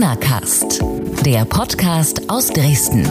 Corona Cast, der Podcast aus Dresden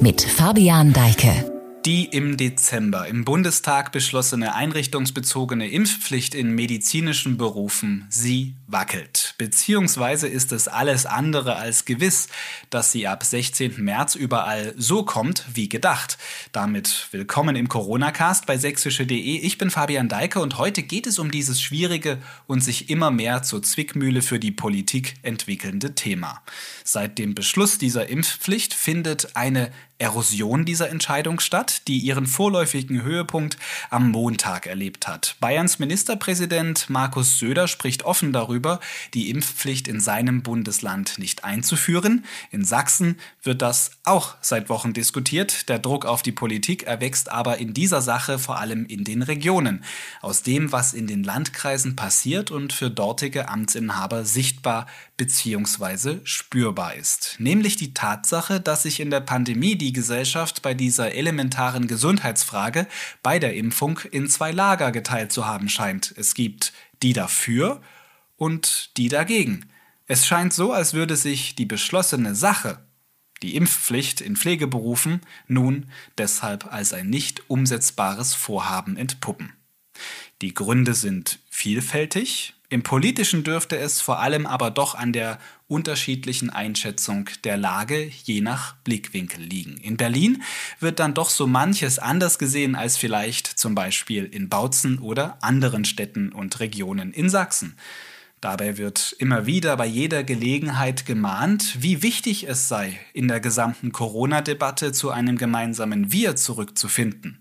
mit Fabian Deike. Die im Dezember im Bundestag beschlossene einrichtungsbezogene Impfpflicht in medizinischen Berufen, sie wackelt. Beziehungsweise ist es alles andere als gewiss, dass sie ab 16. März überall so kommt wie gedacht. Damit willkommen im Corona-Cast bei sächsische.de. Ich bin Fabian Deike und heute geht es um dieses schwierige und sich immer mehr zur Zwickmühle für die Politik entwickelnde Thema. Seit dem Beschluss dieser Impfpflicht findet eine Erosion dieser Entscheidung statt, die ihren vorläufigen Höhepunkt am Montag erlebt hat. Bayerns Ministerpräsident Markus Söder spricht offen darüber, die Impfpflicht in seinem Bundesland nicht einzuführen. In Sachsen wird das auch seit Wochen diskutiert. Der Druck auf die Politik erwächst aber in dieser Sache vor allem in den Regionen. Aus dem, was in den Landkreisen passiert und für dortige Amtsinhaber sichtbar bzw. spürbar ist. Nämlich die Tatsache, dass sich in der Pandemie die Gesellschaft bei dieser elementaren Gesundheitsfrage bei der Impfung in zwei Lager geteilt zu haben scheint. Es gibt die dafür und die dagegen. Es scheint so, als würde sich die beschlossene Sache, die Impfpflicht in Pflegeberufen, nun deshalb als ein nicht umsetzbares Vorhaben entpuppen. Die Gründe sind vielfältig, im politischen dürfte es vor allem aber doch an der unterschiedlichen Einschätzung der Lage je nach Blickwinkel liegen. In Berlin wird dann doch so manches anders gesehen als vielleicht zum Beispiel in Bautzen oder anderen Städten und Regionen in Sachsen. Dabei wird immer wieder bei jeder Gelegenheit gemahnt, wie wichtig es sei, in der gesamten Corona-Debatte zu einem gemeinsamen Wir zurückzufinden.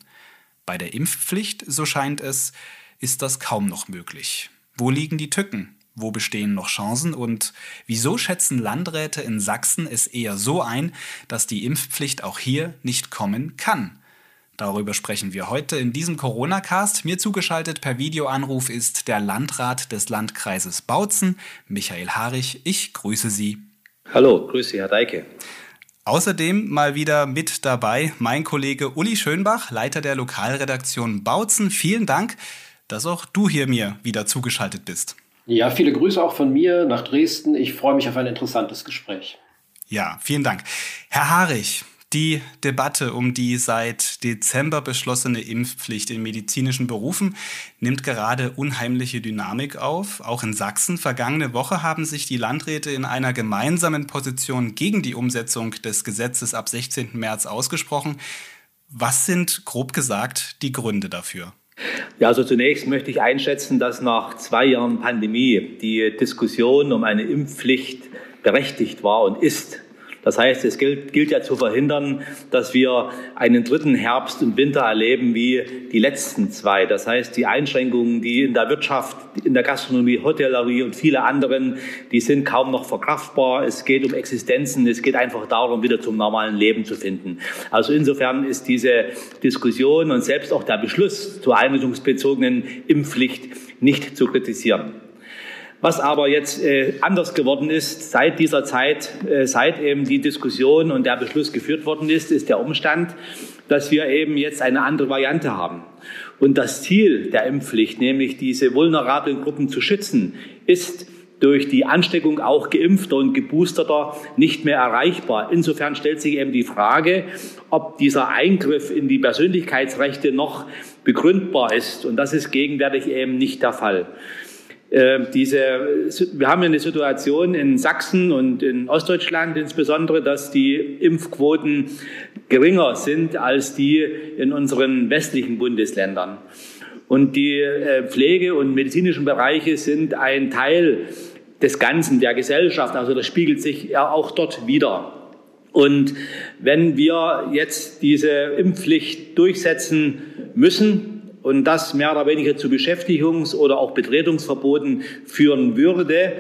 Bei der Impfpflicht, so scheint es, ist das kaum noch möglich. Wo liegen die Tücken? Wo bestehen noch Chancen? Und wieso schätzen Landräte in Sachsen es eher so ein, dass die Impfpflicht auch hier nicht kommen kann? Darüber sprechen wir heute in diesem Corona-Cast. Mir zugeschaltet per Videoanruf ist der Landrat des Landkreises Bautzen, Michael Harich. Ich grüße Sie. Hallo, grüße Herr Deike. Außerdem mal wieder mit dabei mein Kollege Uli Schönbach, Leiter der Lokalredaktion Bautzen. Vielen Dank dass auch du hier mir wieder zugeschaltet bist. Ja, viele Grüße auch von mir nach Dresden. Ich freue mich auf ein interessantes Gespräch. Ja, vielen Dank. Herr Harich, die Debatte um die seit Dezember beschlossene Impfpflicht in medizinischen Berufen nimmt gerade unheimliche Dynamik auf. Auch in Sachsen. Vergangene Woche haben sich die Landräte in einer gemeinsamen Position gegen die Umsetzung des Gesetzes ab 16. März ausgesprochen. Was sind, grob gesagt, die Gründe dafür? Ja, also zunächst möchte ich einschätzen, dass nach zwei Jahren Pandemie die Diskussion um eine Impfpflicht berechtigt war und ist. Das heißt, es gilt, gilt ja zu verhindern, dass wir einen dritten Herbst und Winter erleben wie die letzten zwei. Das heißt, die Einschränkungen, die in der Wirtschaft, in der Gastronomie, Hotellerie und viele anderen, die sind kaum noch verkraftbar. Es geht um Existenzen. Es geht einfach darum, wieder zum normalen Leben zu finden. Also insofern ist diese Diskussion und selbst auch der Beschluss zur einrichtungsbezogenen Impfpflicht nicht zu kritisieren. Was aber jetzt äh, anders geworden ist seit dieser Zeit, äh, seit eben die Diskussion und der Beschluss geführt worden ist, ist der Umstand, dass wir eben jetzt eine andere Variante haben. Und das Ziel der Impfpflicht, nämlich diese vulnerablen Gruppen zu schützen, ist durch die Ansteckung auch geimpfter und geboosterter nicht mehr erreichbar. Insofern stellt sich eben die Frage, ob dieser Eingriff in die Persönlichkeitsrechte noch begründbar ist. Und das ist gegenwärtig eben nicht der Fall. Äh, diese, wir haben eine Situation in Sachsen und in Ostdeutschland insbesondere, dass die Impfquoten geringer sind als die in unseren westlichen Bundesländern. Und die äh, Pflege- und medizinischen Bereiche sind ein Teil des Ganzen, der Gesellschaft. Also das spiegelt sich ja auch dort wieder. Und wenn wir jetzt diese Impfpflicht durchsetzen müssen, und das mehr oder weniger zu Beschäftigungs- oder auch Betretungsverboten führen würde,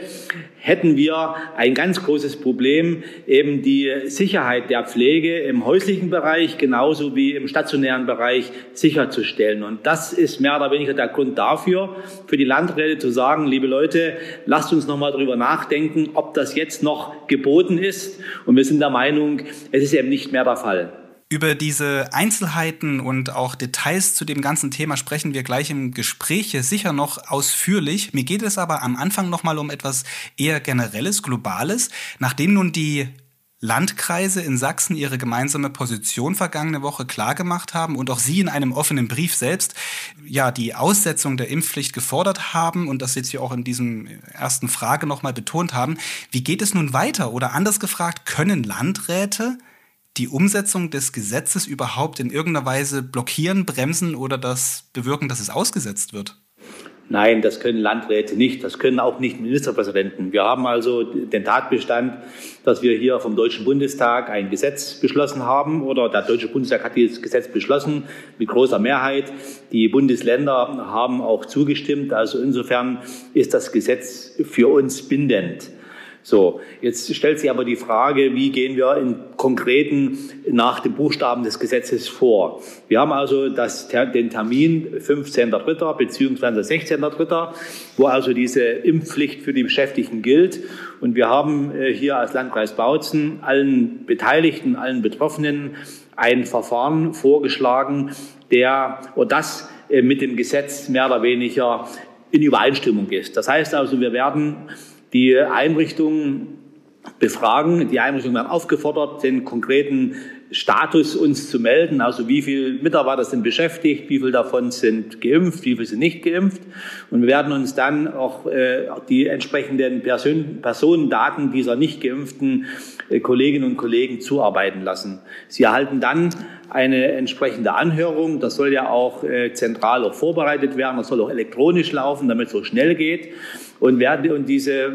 hätten wir ein ganz großes Problem, eben die Sicherheit der Pflege im häuslichen Bereich genauso wie im stationären Bereich sicherzustellen. Und das ist mehr oder weniger der Grund dafür, für die Landräte zu sagen, liebe Leute, lasst uns nochmal drüber nachdenken, ob das jetzt noch geboten ist. Und wir sind der Meinung, es ist eben nicht mehr der Fall. Über diese Einzelheiten und auch Details zu dem ganzen Thema sprechen wir gleich im Gespräch sicher noch ausführlich. Mir geht es aber am Anfang nochmal um etwas eher generelles, globales. Nachdem nun die Landkreise in Sachsen ihre gemeinsame Position vergangene Woche klargemacht haben und auch Sie in einem offenen Brief selbst ja die Aussetzung der Impfpflicht gefordert haben und das jetzt hier auch in diesem ersten Frage nochmal betont haben. Wie geht es nun weiter? Oder anders gefragt, können Landräte die Umsetzung des Gesetzes überhaupt in irgendeiner Weise blockieren, bremsen oder das bewirken, dass es ausgesetzt wird? Nein, das können Landräte nicht, das können auch nicht Ministerpräsidenten. Wir haben also den Tatbestand, dass wir hier vom Deutschen Bundestag ein Gesetz beschlossen haben oder der Deutsche Bundestag hat dieses Gesetz beschlossen mit großer Mehrheit. Die Bundesländer haben auch zugestimmt. Also insofern ist das Gesetz für uns bindend. So, jetzt stellt sich aber die Frage, wie gehen wir in konkreten nach dem Buchstaben des Gesetzes vor? Wir haben also das, den Termin 15.3. bzw. 16.3., wo also diese Impfpflicht für die Beschäftigten gilt. Und wir haben äh, hier als Landkreis Bautzen allen Beteiligten, allen Betroffenen ein Verfahren vorgeschlagen, der oder das äh, mit dem Gesetz mehr oder weniger in Übereinstimmung ist. Das heißt also, wir werden die Einrichtungen befragen. Die Einrichtungen werden aufgefordert, den konkreten Status uns zu melden, also wie viele Mitarbeiter sind beschäftigt, wie viele davon sind geimpft, wie viele sind nicht geimpft. Und wir werden uns dann auch äh, die entsprechenden Person Personendaten dieser nicht geimpften äh, Kolleginnen und Kollegen zuarbeiten lassen. Sie erhalten dann eine entsprechende Anhörung. Das soll ja auch äh, zentral auch vorbereitet werden. Das soll auch elektronisch laufen, damit es so schnell geht. Und, werden, und diese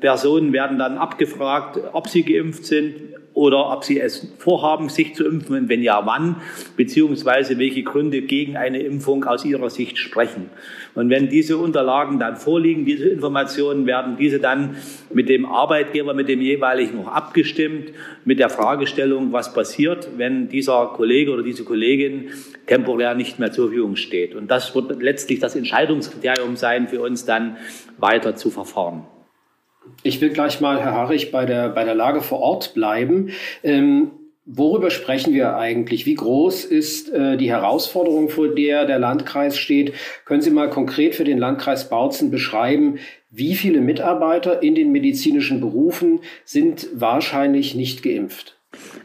Personen werden dann abgefragt, ob sie geimpft sind, oder ob sie es vorhaben, sich zu impfen und wenn ja, wann, beziehungsweise welche Gründe gegen eine Impfung aus ihrer Sicht sprechen. Und wenn diese Unterlagen dann vorliegen, diese Informationen, werden diese dann mit dem Arbeitgeber, mit dem jeweiligen auch abgestimmt, mit der Fragestellung, was passiert, wenn dieser Kollege oder diese Kollegin temporär nicht mehr zur Verfügung steht. Und das wird letztlich das Entscheidungskriterium sein, für uns dann weiter zu verfahren. Ich will gleich mal, Herr Harrich, bei der, bei der Lage vor Ort bleiben. Ähm, worüber sprechen wir eigentlich? Wie groß ist äh, die Herausforderung, vor der der Landkreis steht? Können Sie mal konkret für den Landkreis Bautzen beschreiben, wie viele Mitarbeiter in den medizinischen Berufen sind wahrscheinlich nicht geimpft?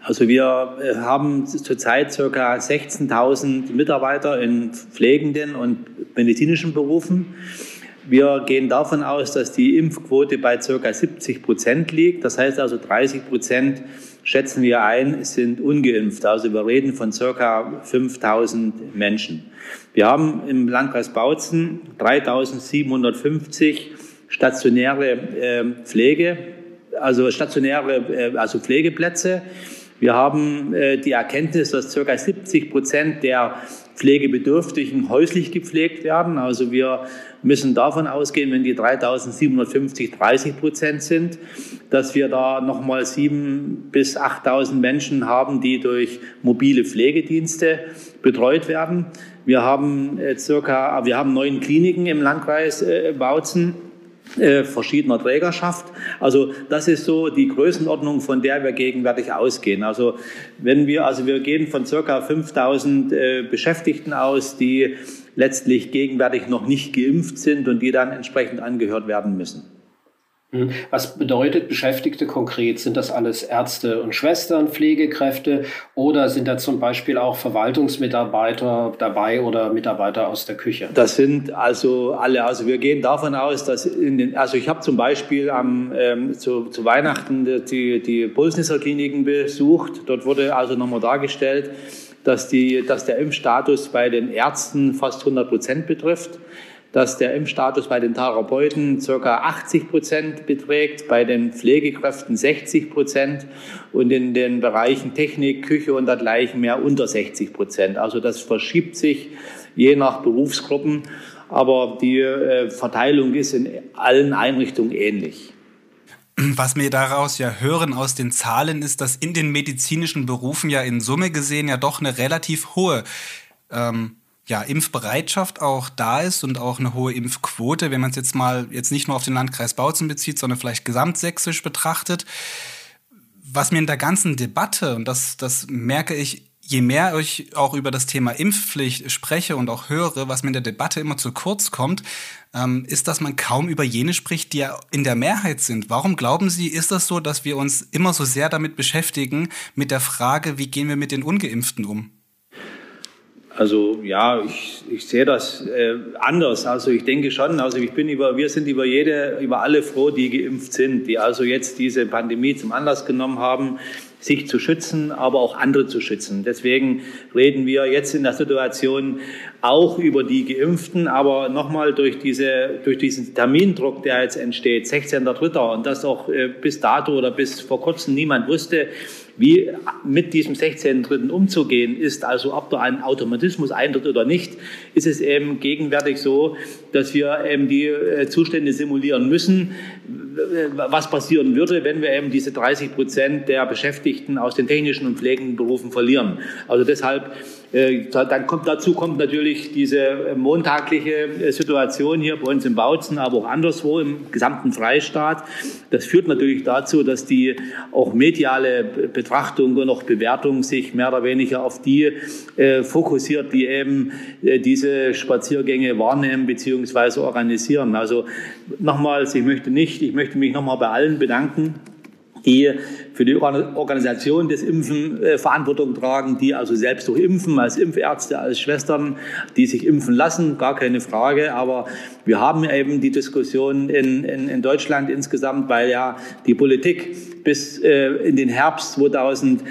Also wir äh, haben zurzeit circa 16.000 Mitarbeiter in pflegenden und medizinischen Berufen. Wir gehen davon aus, dass die Impfquote bei ca. 70 Prozent liegt. Das heißt also 30 Prozent schätzen wir ein, sind ungeimpft. Also wir reden von ca. 5000 Menschen. Wir haben im Landkreis Bautzen 3750 stationäre äh, Pflege, also stationäre, äh, also Pflegeplätze. Wir haben äh, die Erkenntnis, dass ca. 70 Prozent der Pflegebedürftigen häuslich gepflegt werden. Also wir müssen davon ausgehen, wenn die 3750 30 Prozent sind, dass wir da nochmal 7.000 bis 8.000 Menschen haben, die durch mobile Pflegedienste betreut werden. Wir haben äh, circa, wir haben neun Kliniken im Landkreis äh, Bautzen äh, verschiedener Trägerschaft. Also das ist so die Größenordnung, von der wir gegenwärtig ausgehen. Also wenn wir, also wir gehen von circa 5000 äh, Beschäftigten aus, die letztlich gegenwärtig noch nicht geimpft sind und die dann entsprechend angehört werden müssen. Hm. Was bedeutet Beschäftigte konkret? Sind das alles Ärzte und Schwestern, Pflegekräfte oder sind da zum Beispiel auch Verwaltungsmitarbeiter dabei oder Mitarbeiter aus der Küche? Das sind also alle. Also wir gehen davon aus, dass in den, also ich habe zum Beispiel am, ähm, zu, zu Weihnachten die, die Pulsnisser Kliniken besucht. Dort wurde also nochmal dargestellt, dass, die, dass der Impfstatus bei den Ärzten fast 100 Prozent betrifft dass der Impfstatus bei den Therapeuten ca. 80 Prozent beträgt, bei den Pflegekräften 60 Prozent und in den Bereichen Technik, Küche und dergleichen mehr unter 60 Prozent. Also das verschiebt sich je nach Berufsgruppen, aber die äh, Verteilung ist in allen Einrichtungen ähnlich. Was wir daraus ja hören aus den Zahlen ist, dass in den medizinischen Berufen ja in Summe gesehen ja doch eine relativ hohe ähm, ja, Impfbereitschaft auch da ist und auch eine hohe Impfquote, wenn man es jetzt mal jetzt nicht nur auf den Landkreis Bautzen bezieht, sondern vielleicht gesamtsächsisch betrachtet. Was mir in der ganzen Debatte, und das, das merke ich je mehr ich auch über das Thema Impfpflicht spreche und auch höre, was mir in der Debatte immer zu kurz kommt, ähm, ist, dass man kaum über jene spricht, die ja in der Mehrheit sind. Warum glauben Sie, ist das so, dass wir uns immer so sehr damit beschäftigen, mit der Frage, wie gehen wir mit den Ungeimpften um? Also ja, ich, ich sehe das äh, anders. Also ich denke schon, also ich bin über, wir sind über jede, über alle froh, die geimpft sind, die also jetzt diese Pandemie zum Anlass genommen haben, sich zu schützen, aber auch andere zu schützen. Deswegen reden wir jetzt in der Situation auch über die Geimpften, aber nochmal durch, diese, durch diesen Termindruck, der jetzt entsteht, 16.3. und das auch äh, bis dato oder bis vor kurzem niemand wusste, wie mit diesem 16.3. umzugehen ist, also ob da ein Automatismus eintritt oder nicht, ist es eben gegenwärtig so, dass wir eben die äh, Zustände simulieren müssen, was passieren würde, wenn wir eben diese 30 Prozent der Beschäftigten aus den technischen und pflegenden Berufen verlieren. Also deshalb äh, dann kommt dazu kommt natürlich diese äh, montagliche Situation hier bei uns in Bautzen, aber auch anderswo im gesamten Freistaat. Das führt natürlich dazu, dass die auch mediale Betrachtung und auch Bewertung sich mehr oder weniger auf die fokussiert, die eben diese Spaziergänge wahrnehmen bzw. organisieren. Also nochmals, ich möchte nicht, ich möchte mich nochmal bei allen bedanken die für die Organisation des Impfen äh, Verantwortung tragen, die also selbst durch Impfen, als Impfärzte, als Schwestern, die sich impfen lassen, gar keine Frage. Aber wir haben eben die Diskussion in, in, in Deutschland insgesamt, weil ja die Politik bis äh, in den Herbst 2000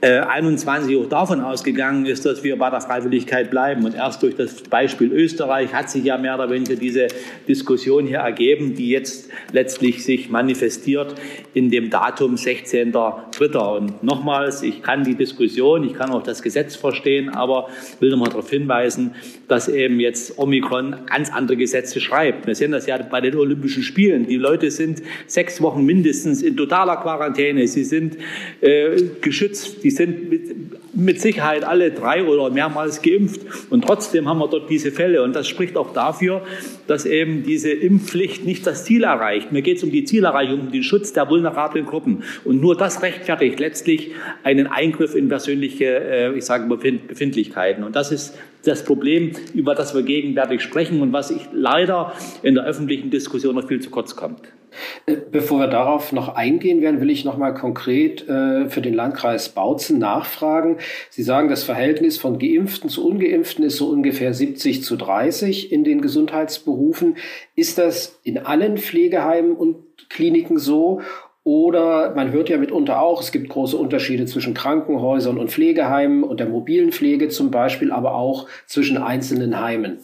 21 äh, auch davon ausgegangen ist, dass wir bei der Freiwilligkeit bleiben. Und erst durch das Beispiel Österreich hat sich ja mehr oder weniger diese Diskussion hier ergeben, die jetzt letztlich sich manifestiert in dem Datum 16.3. Und nochmals, ich kann die Diskussion, ich kann auch das Gesetz verstehen, aber will nochmal darauf hinweisen, dass eben jetzt Omikron ganz andere Gesetze schreibt. Wir sehen das ja bei den Olympischen Spielen. Die Leute sind sechs Wochen mindestens in totaler Quarantäne. Sie sind äh, geschützt die sind mit, mit, Sicherheit alle drei oder mehrmals geimpft. Und trotzdem haben wir dort diese Fälle. Und das spricht auch dafür, dass eben diese Impfpflicht nicht das Ziel erreicht. Mir geht es um die Zielerreichung, um den Schutz der vulnerablen Gruppen. Und nur das rechtfertigt letztlich einen Eingriff in persönliche, äh, ich sage Befindlichkeiten. Und das ist das Problem, über das wir gegenwärtig sprechen und was ich leider in der öffentlichen Diskussion noch viel zu kurz kommt. Äh, bevor wir darauf noch eingehen werden, will ich noch mal konkret äh, für den Landkreis Bautzen nachfragen. Sie sagen, das Verhältnis von Geimpften zu Ungeimpften ist so ungefähr 70 zu 30 in den Gesundheitsberufen. Ist das in allen Pflegeheimen und Kliniken so? Oder man hört ja mitunter auch, es gibt große Unterschiede zwischen Krankenhäusern und Pflegeheimen und der mobilen Pflege zum Beispiel, aber auch zwischen einzelnen Heimen.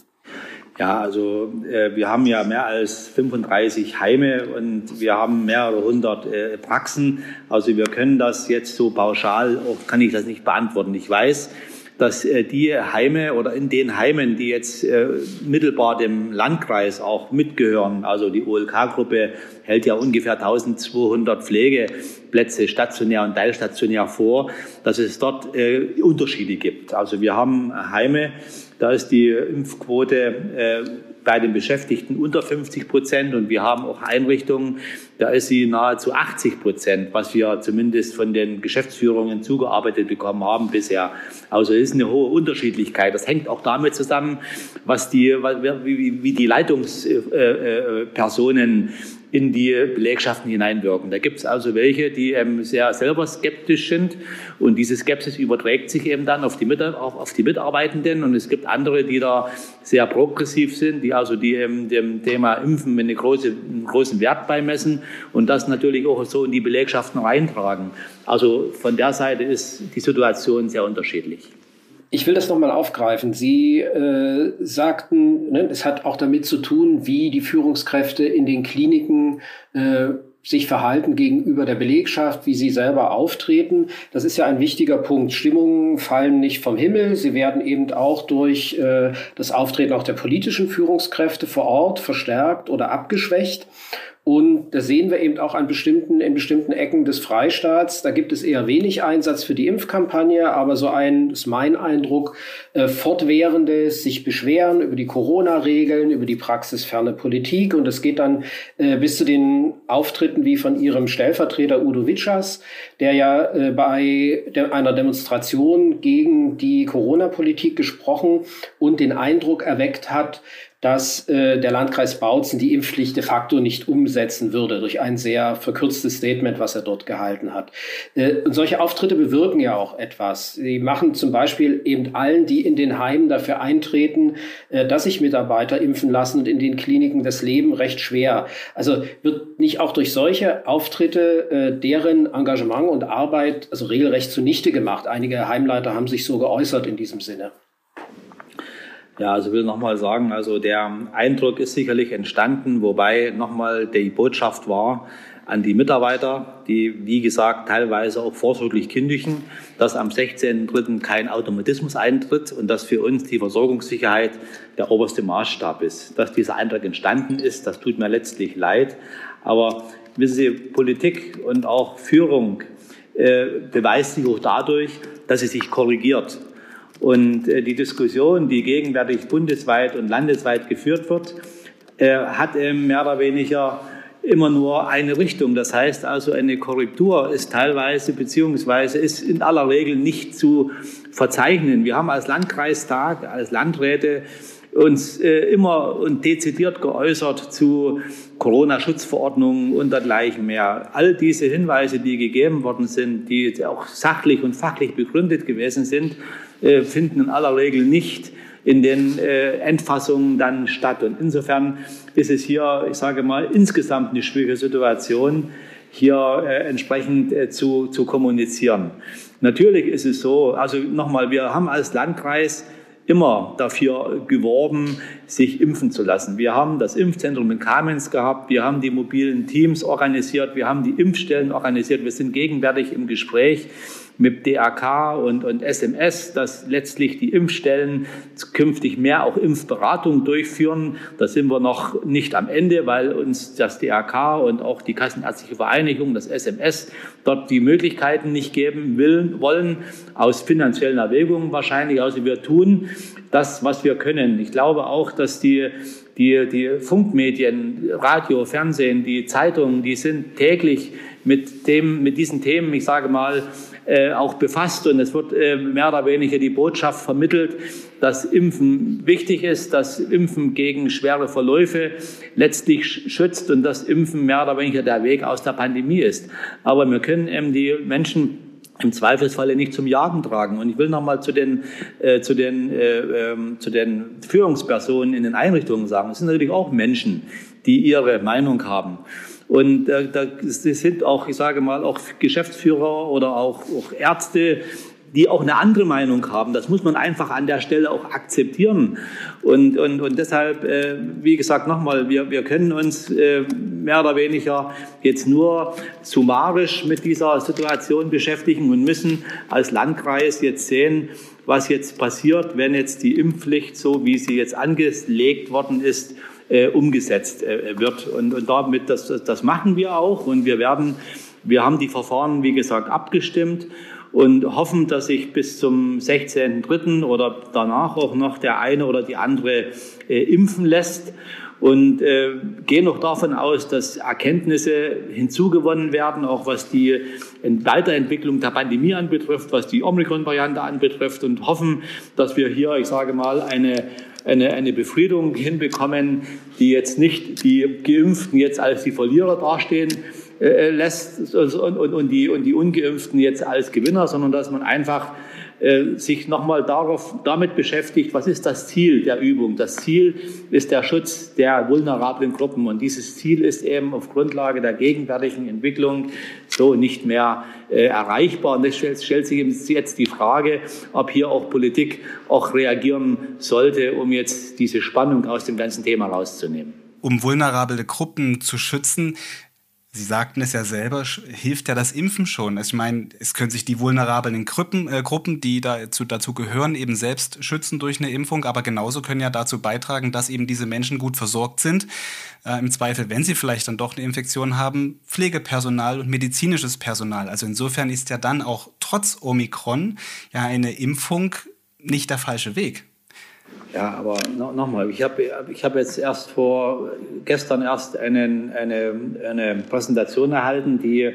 Ja, also äh, wir haben ja mehr als 35 Heime und wir haben mehrere hundert äh, Praxen. Also wir können das jetzt so pauschal, auch kann ich das nicht beantworten. Ich weiß, dass äh, die Heime oder in den Heimen, die jetzt äh, mittelbar dem Landkreis auch mitgehören, also die OLK-Gruppe hält ja ungefähr 1200 Pflegeplätze stationär und teilstationär vor, dass es dort äh, Unterschiede gibt. Also wir haben Heime, da ist die Impfquote äh, bei den Beschäftigten unter 50 Prozent und wir haben auch Einrichtungen, da ist sie nahezu 80 Prozent, was wir zumindest von den Geschäftsführungen zugearbeitet bekommen haben bisher. Also es ist eine hohe Unterschiedlichkeit. Das hängt auch damit zusammen, was die, wie, wie die Leitungspersonen in die Belegschaften hineinwirken. Da gibt es also welche, die ähm, sehr selber skeptisch sind und diese Skepsis überträgt sich eben dann auf die, auf die Mitarbeitenden und es gibt andere, die da sehr progressiv sind, die also die ähm, dem Thema Impfen eine große, einen großen Wert beimessen und das natürlich auch so in die Belegschaften reintragen. Also von der Seite ist die Situation sehr unterschiedlich. Ich will das nochmal aufgreifen. Sie äh, sagten, ne, es hat auch damit zu tun, wie die Führungskräfte in den Kliniken äh, sich verhalten gegenüber der Belegschaft, wie sie selber auftreten. Das ist ja ein wichtiger Punkt. Stimmungen fallen nicht vom Himmel. Sie werden eben auch durch äh, das Auftreten auch der politischen Führungskräfte vor Ort verstärkt oder abgeschwächt. Und das sehen wir eben auch an bestimmten, in bestimmten Ecken des Freistaats. Da gibt es eher wenig Einsatz für die Impfkampagne, aber so ein, ist mein Eindruck, äh, fortwährendes sich beschweren über die Corona-Regeln, über die praxisferne Politik und es geht dann äh, bis zu den Auftritten wie von ihrem Stellvertreter Udo Witschers, der ja äh, bei de einer Demonstration gegen die Corona-Politik gesprochen und den Eindruck erweckt hat, dass äh, der Landkreis Bautzen die Impfpflicht de facto nicht umsetzen würde durch ein sehr verkürztes Statement, was er dort gehalten hat. Äh, und solche Auftritte bewirken ja auch etwas. Sie machen zum Beispiel eben allen, die in den Heimen dafür eintreten, äh, dass sich Mitarbeiter impfen lassen und in den Kliniken das Leben recht schwer. Also wird nicht auch durch solche Auftritte äh, deren Engagement und Arbeit also regelrecht zunichte gemacht. Einige Heimleiter haben sich so geäußert in diesem Sinne. Ja, also will nochmal sagen, also der Eindruck ist sicherlich entstanden, wobei nochmal die Botschaft war an die Mitarbeiter, die, wie gesagt, teilweise auch vorsorglich kündigen, dass am 16.3. kein Automatismus eintritt und dass für uns die Versorgungssicherheit der oberste Maßstab ist. Dass dieser Eindruck entstanden ist, das tut mir letztlich leid. Aber wissen Sie, Politik und auch Führung äh, beweist sich auch dadurch, dass sie sich korrigiert. Und äh, die Diskussion, die gegenwärtig bundesweit und landesweit geführt wird, äh, hat mehr oder weniger immer nur eine Richtung. Das heißt also, eine Korrektur ist teilweise beziehungsweise ist in aller Regel nicht zu verzeichnen. Wir haben als Landkreistag, als Landräte uns äh, immer und dezidiert geäußert zu Corona-Schutzverordnungen und dergleichen mehr. All diese Hinweise, die gegeben worden sind, die auch sachlich und fachlich begründet gewesen sind, äh, finden in aller Regel nicht in den äh, Endfassungen dann statt. Und insofern ist es hier, ich sage mal, insgesamt eine schwierige Situation, hier äh, entsprechend äh, zu, zu kommunizieren. Natürlich ist es so, also nochmal, wir haben als Landkreis immer dafür geworben, sich impfen zu lassen. Wir haben das Impfzentrum in Kamenz gehabt, wir haben die mobilen Teams organisiert, wir haben die Impfstellen organisiert, wir sind gegenwärtig im Gespräch mit DAK und, und SMS, dass letztlich die Impfstellen künftig mehr auch Impfberatung durchführen. Da sind wir noch nicht am Ende, weil uns das DAK und auch die Kassenärztliche Vereinigung, das SMS, dort die Möglichkeiten nicht geben will, wollen, aus finanziellen Erwägungen wahrscheinlich. Also wir tun das, was wir können. Ich glaube auch, dass die die, die Funkmedien, Radio, Fernsehen, die Zeitungen, die sind täglich mit, dem, mit diesen Themen, ich sage mal, äh, auch befasst und es wird äh, mehr oder weniger die Botschaft vermittelt, dass Impfen wichtig ist, dass Impfen gegen schwere Verläufe letztlich schützt und dass Impfen mehr oder weniger der Weg aus der Pandemie ist. Aber wir können eben die Menschen im Zweifelsfalle nicht zum Jagen tragen. Und ich will nochmal zu den, äh, zu, den, äh, äh, zu den Führungspersonen in den Einrichtungen sagen, es sind natürlich auch Menschen, die ihre Meinung haben. Und da sind auch, ich sage mal, auch Geschäftsführer oder auch, auch Ärzte, die auch eine andere Meinung haben. Das muss man einfach an der Stelle auch akzeptieren. Und, und, und deshalb, äh, wie gesagt, nochmal, wir, wir können uns äh, mehr oder weniger jetzt nur summarisch mit dieser Situation beschäftigen und müssen als Landkreis jetzt sehen, was jetzt passiert, wenn jetzt die Impfpflicht, so wie sie jetzt angelegt worden ist, äh, umgesetzt äh, wird. Und, und damit, das, das machen wir auch und wir werden, wir haben die Verfahren, wie gesagt, abgestimmt und hoffen, dass sich bis zum 16.3. oder danach auch noch der eine oder die andere äh, impfen lässt und äh, gehen noch davon aus, dass Erkenntnisse hinzugewonnen werden, auch was die Weiterentwicklung der Pandemie anbetrifft, was die Omikron-Variante anbetrifft und hoffen, dass wir hier, ich sage mal, eine eine, eine Befriedung hinbekommen, die jetzt nicht die Geimpften jetzt als die Verlierer dastehen äh, lässt und, und, und, die, und die Ungeimpften jetzt als Gewinner, sondern dass man einfach äh, sich nochmal darauf, damit beschäftigt, was ist das Ziel der Übung? Das Ziel ist der Schutz der vulnerablen Gruppen und dieses Ziel ist eben auf Grundlage der gegenwärtigen Entwicklung so nicht mehr äh, erreichbar. Und es stellt, stellt sich jetzt die Frage, ob hier auch Politik auch reagieren sollte, um jetzt diese Spannung aus dem ganzen Thema rauszunehmen um vulnerable Gruppen zu schützen. Sie sagten es ja selber, hilft ja das Impfen schon. Ich meine, es können sich die vulnerablen Gruppen, äh, Gruppen die dazu, dazu gehören, eben selbst schützen durch eine Impfung, aber genauso können ja dazu beitragen, dass eben diese Menschen gut versorgt sind. Äh, Im Zweifel, wenn sie vielleicht dann doch eine Infektion haben, Pflegepersonal und medizinisches Personal. Also insofern ist ja dann auch trotz Omikron ja eine Impfung nicht der falsche Weg. Ja, aber no, nochmal, ich habe ich hab jetzt erst vor, gestern erst einen, eine, eine Präsentation erhalten, die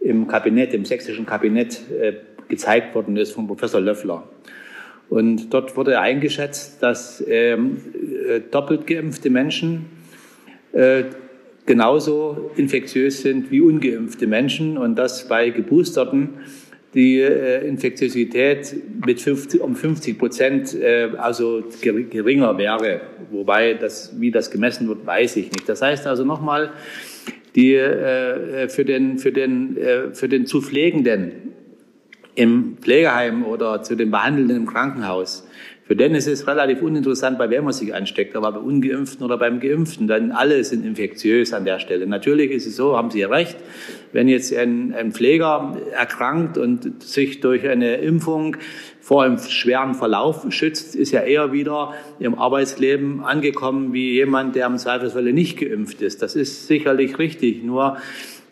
im Kabinett, im sächsischen Kabinett äh, gezeigt worden ist von Professor Löffler. Und dort wurde eingeschätzt, dass ähm, äh, doppelt geimpfte Menschen äh, genauso infektiös sind wie ungeimpfte Menschen und dass bei Geboosterten die äh, Infektiosität mit 50, um 50 Prozent äh, also geringer wäre. Wobei das, wie das gemessen wird, weiß ich nicht. Das heißt also nochmal, die, äh, für, den, für, den, für den zu Pflegenden im Pflegeheim oder zu den Behandelnden im Krankenhaus für den ist es relativ uninteressant, bei wem man sich ansteckt, aber bei Ungeimpften oder beim Geimpften, denn alle sind infektiös an der Stelle. Natürlich ist es so, haben Sie recht, wenn jetzt ein, ein Pfleger erkrankt und sich durch eine Impfung vor einem schweren Verlauf schützt, ist er eher wieder im Arbeitsleben angekommen wie jemand, der im Zweifelsfalle nicht geimpft ist. Das ist sicherlich richtig. Nur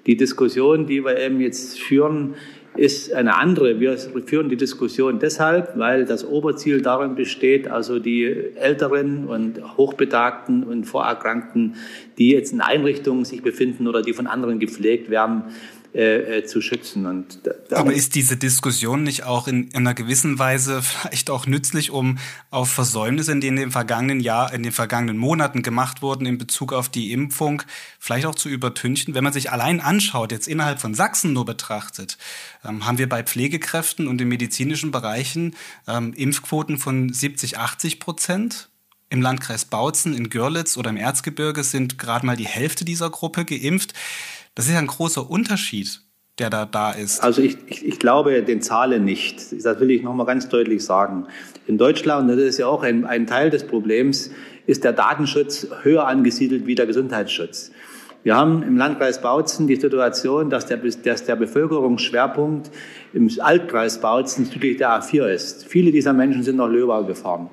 die Diskussion, die wir eben jetzt führen, ist eine andere. Wir führen die Diskussion deshalb, weil das Oberziel darin besteht, also die Älteren und Hochbetagten und Vorerkrankten, die jetzt in Einrichtungen sich befinden oder die von anderen gepflegt werden, äh, äh, zu schützen. Und Aber ist diese Diskussion nicht auch in, in, einer gewissen Weise vielleicht auch nützlich, um auf Versäumnisse, die in den vergangenen Jahr, in den vergangenen Monaten gemacht wurden in Bezug auf die Impfung, vielleicht auch zu übertünchen? Wenn man sich allein anschaut, jetzt innerhalb von Sachsen nur betrachtet, ähm, haben wir bei Pflegekräften und in medizinischen Bereichen ähm, Impfquoten von 70, 80 Prozent. Im Landkreis Bautzen, in Görlitz oder im Erzgebirge sind gerade mal die Hälfte dieser Gruppe geimpft. Das ist ja ein großer Unterschied, der da da ist. Also ich, ich, ich glaube den Zahlen nicht. Das will ich nochmal ganz deutlich sagen. In Deutschland, das ist ja auch ein, ein Teil des Problems, ist der Datenschutz höher angesiedelt wie der Gesundheitsschutz. Wir haben im Landkreis Bautzen die Situation, dass der, dass der Bevölkerungsschwerpunkt im Altkreis Bautzen südlich der A4 ist. Viele dieser Menschen sind nach Löbau gefahren.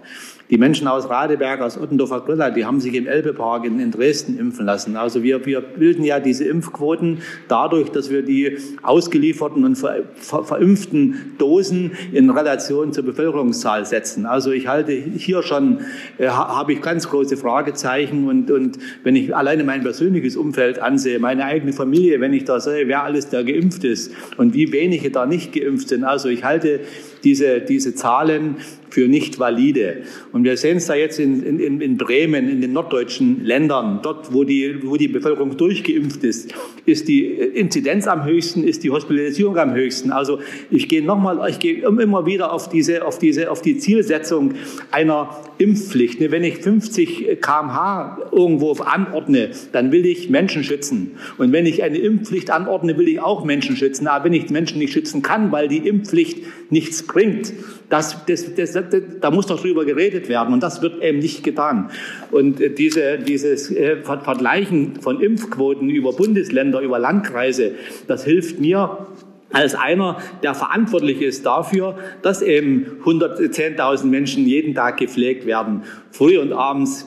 Die Menschen aus Radeberg, aus Ottendorfer Grilla, die haben sich im Elbepark in, in Dresden impfen lassen. Also wir, wir bilden ja diese Impfquoten dadurch, dass wir die ausgelieferten und ver, ver, verimpften Dosen in Relation zur Bevölkerungszahl setzen. Also ich halte hier schon, äh, habe ich ganz große Fragezeichen und, und wenn ich alleine mein persönliches Umfeld ansehe, meine eigene Familie, wenn ich da sehe, wer alles da geimpft ist und wie wenige da nicht geimpft sind. Also ich halte diese, diese Zahlen für nicht valide. Und wir sehen es da jetzt in, in, in Bremen, in den norddeutschen Ländern, dort, wo die, wo die Bevölkerung durchgeimpft ist, ist die Inzidenz am höchsten, ist die Hospitalisierung am höchsten. Also ich gehe nochmal, ich gehe immer wieder auf diese, auf diese, auf die Zielsetzung einer Impfpflicht. Ne, wenn ich 50 kmh irgendwo anordne, dann will ich Menschen schützen. Und wenn ich eine Impfpflicht anordne, will ich auch Menschen schützen. Aber wenn ich Menschen nicht schützen kann, weil die Impfpflicht nichts bringt, das, das, das, da muss doch drüber geredet werden und das wird eben nicht getan. Und äh, diese, dieses äh, Vergleichen von Impfquoten über Bundesländer, über Landkreise, das hilft mir als einer, der verantwortlich ist dafür, dass eben 110.000 Menschen jeden Tag gepflegt werden, früh und abends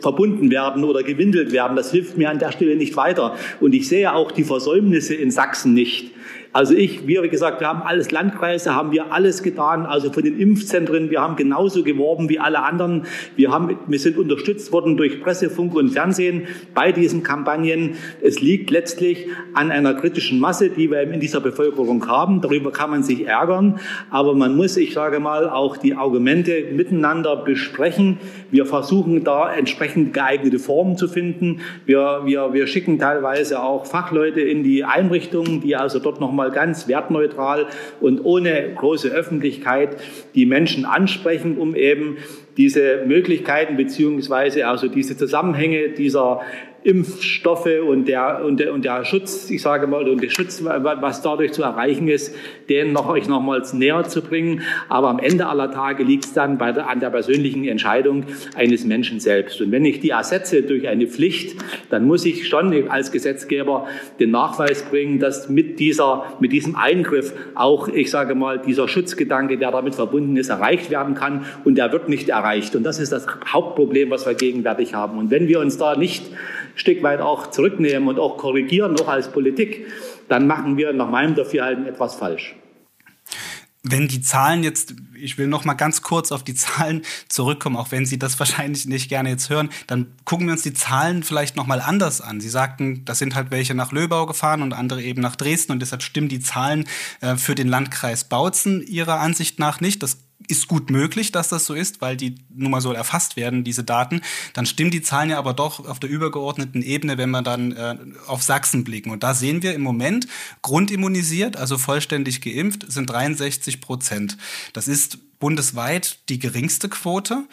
verbunden werden oder gewindelt werden. Das hilft mir an der Stelle nicht weiter. Und ich sehe auch die Versäumnisse in Sachsen nicht. Also ich, wir, wie gesagt, wir haben alles Landkreise, haben wir alles getan, also von den Impfzentren, wir haben genauso geworben wie alle anderen. Wir, haben, wir sind unterstützt worden durch Presse, Funk und Fernsehen bei diesen Kampagnen. Es liegt letztlich an einer kritischen Masse, die wir in dieser Bevölkerung haben. Darüber kann man sich ärgern, aber man muss, ich sage mal, auch die Argumente miteinander besprechen. Wir versuchen da entsprechend geeignete Formen zu finden. Wir, wir, wir schicken teilweise auch Fachleute in die Einrichtungen, die also dort nochmal mal ganz wertneutral und ohne große Öffentlichkeit die Menschen ansprechen, um eben diese Möglichkeiten beziehungsweise also diese Zusammenhänge dieser Impfstoffe und der, und der, und der Schutz, ich sage mal, und der Schutz, was dadurch zu erreichen ist, den noch euch nochmals näher zu bringen. Aber am Ende aller Tage liegt es dann bei der, an der persönlichen Entscheidung eines Menschen selbst. Und wenn ich die ersetze durch eine Pflicht, dann muss ich schon als Gesetzgeber den Nachweis bringen, dass mit dieser, mit diesem Eingriff auch, ich sage mal, dieser Schutzgedanke, der damit verbunden ist, erreicht werden kann. Und der wird nicht erreicht. Und das ist das Hauptproblem, was wir gegenwärtig haben. Und wenn wir uns da nicht Stück weit auch zurücknehmen und auch korrigieren, auch als Politik, dann machen wir nach meinem Dafürhalten etwas falsch. wenn die Zahlen jetzt, ich will noch mal ganz kurz auf die Zahlen zurückkommen, auch wenn Sie das wahrscheinlich nicht gerne jetzt hören, dann gucken wir uns die Zahlen vielleicht noch mal anders an. Sie sagten, das sind halt welche nach Löbau gefahren und andere eben nach Dresden und deshalb stimmen die Zahlen äh, für den Landkreis Bautzen Ihrer Ansicht nach nicht. Das ist gut möglich, dass das so ist, weil die nun mal so erfasst werden, diese Daten. Dann stimmen die Zahlen ja aber doch auf der übergeordneten Ebene, wenn wir dann äh, auf Sachsen blicken. Und da sehen wir im Moment grundimmunisiert, also vollständig geimpft, sind 63 Prozent. Das ist bundesweit die geringste Quote.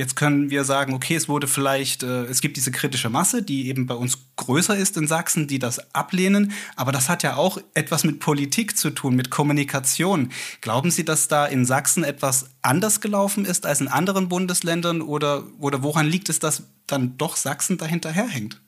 Jetzt können wir sagen, okay, es wurde vielleicht, äh, es gibt diese kritische Masse, die eben bei uns größer ist in Sachsen, die das ablehnen. Aber das hat ja auch etwas mit Politik zu tun, mit Kommunikation. Glauben Sie, dass da in Sachsen etwas anders gelaufen ist als in anderen Bundesländern oder, oder woran liegt es, dass dann doch Sachsen dahinterherhängt?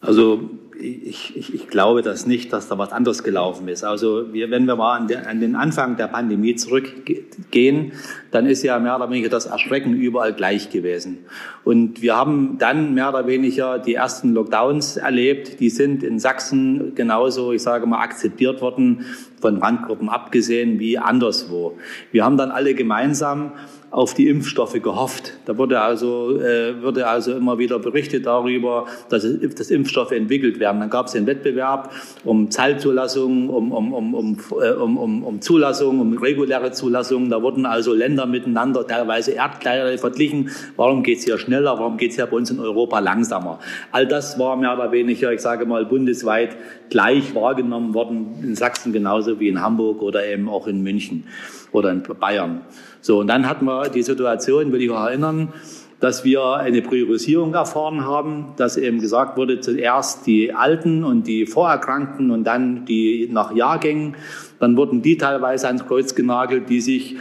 Also ich, ich, ich glaube das nicht, dass da was anderes gelaufen ist. Also wir, wenn wir mal an, der, an den Anfang der Pandemie zurückgehen, dann ist ja mehr oder weniger das Erschrecken überall gleich gewesen. Und wir haben dann mehr oder weniger die ersten Lockdowns erlebt. Die sind in Sachsen genauso, ich sage mal, akzeptiert worden, von Randgruppen abgesehen, wie anderswo. Wir haben dann alle gemeinsam auf die Impfstoffe gehofft. Da wurde also, äh, wurde also immer wieder berichtet darüber, dass, dass Impfstoffe entwickelt werden. Dann gab es den Wettbewerb um Zahlzulassungen, um, um, um, um, äh, um, um, um Zulassungen, um reguläre Zulassungen. Da wurden also Länder miteinander teilweise Erdkleidern verglichen. Warum geht es hier schneller? Warum geht es hier bei uns in Europa langsamer? All das war mehr oder weniger, ich sage mal, bundesweit gleich wahrgenommen worden, in Sachsen genauso wie in Hamburg oder eben auch in München oder in Bayern. So, und dann hatten wir die Situation, will ich auch erinnern, dass wir eine Priorisierung erfahren haben, dass eben gesagt wurde, zuerst die Alten und die Vorerkrankten und dann die nach Jahrgängen. Dann wurden die teilweise ans Kreuz genagelt, die sich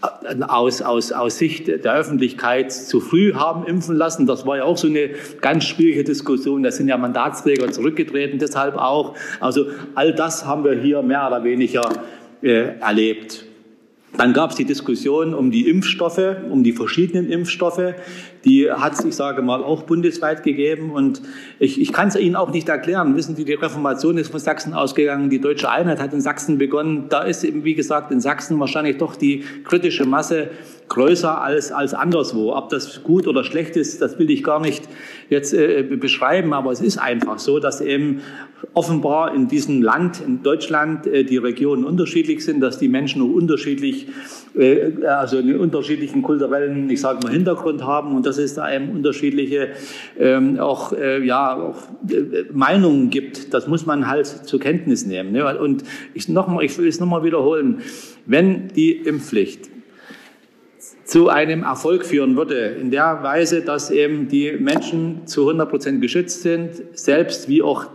aus, aus, aus Sicht der Öffentlichkeit zu früh haben impfen lassen. Das war ja auch so eine ganz schwierige Diskussion. Da sind ja Mandatsträger zurückgetreten, deshalb auch. Also all das haben wir hier mehr oder weniger äh, erlebt. Dann gab es die Diskussion um die Impfstoffe, um die verschiedenen Impfstoffe. Die hat es, ich sage mal, auch bundesweit gegeben. Und ich, ich kann es Ihnen auch nicht erklären. Wissen Sie, die Reformation ist von Sachsen ausgegangen. Die deutsche Einheit hat in Sachsen begonnen. Da ist eben, wie gesagt, in Sachsen wahrscheinlich doch die kritische Masse größer als, als anderswo. Ob das gut oder schlecht ist, das will ich gar nicht jetzt äh, beschreiben. Aber es ist einfach so, dass eben offenbar in diesem Land, in Deutschland, äh, die Regionen unterschiedlich sind, dass die Menschen nur unterschiedlich, äh, also einen unterschiedlichen kulturellen, ich sage mal, Hintergrund haben und dass es da eben unterschiedliche ähm, auch, äh, ja, auch Meinungen gibt. Das muss man halt zur Kenntnis nehmen. Ne? Und ich, noch mal, ich will es nochmal wiederholen. Wenn die Impfpflicht zu einem Erfolg führen würde, in der Weise, dass eben die Menschen zu 100 Prozent geschützt sind, selbst wie auch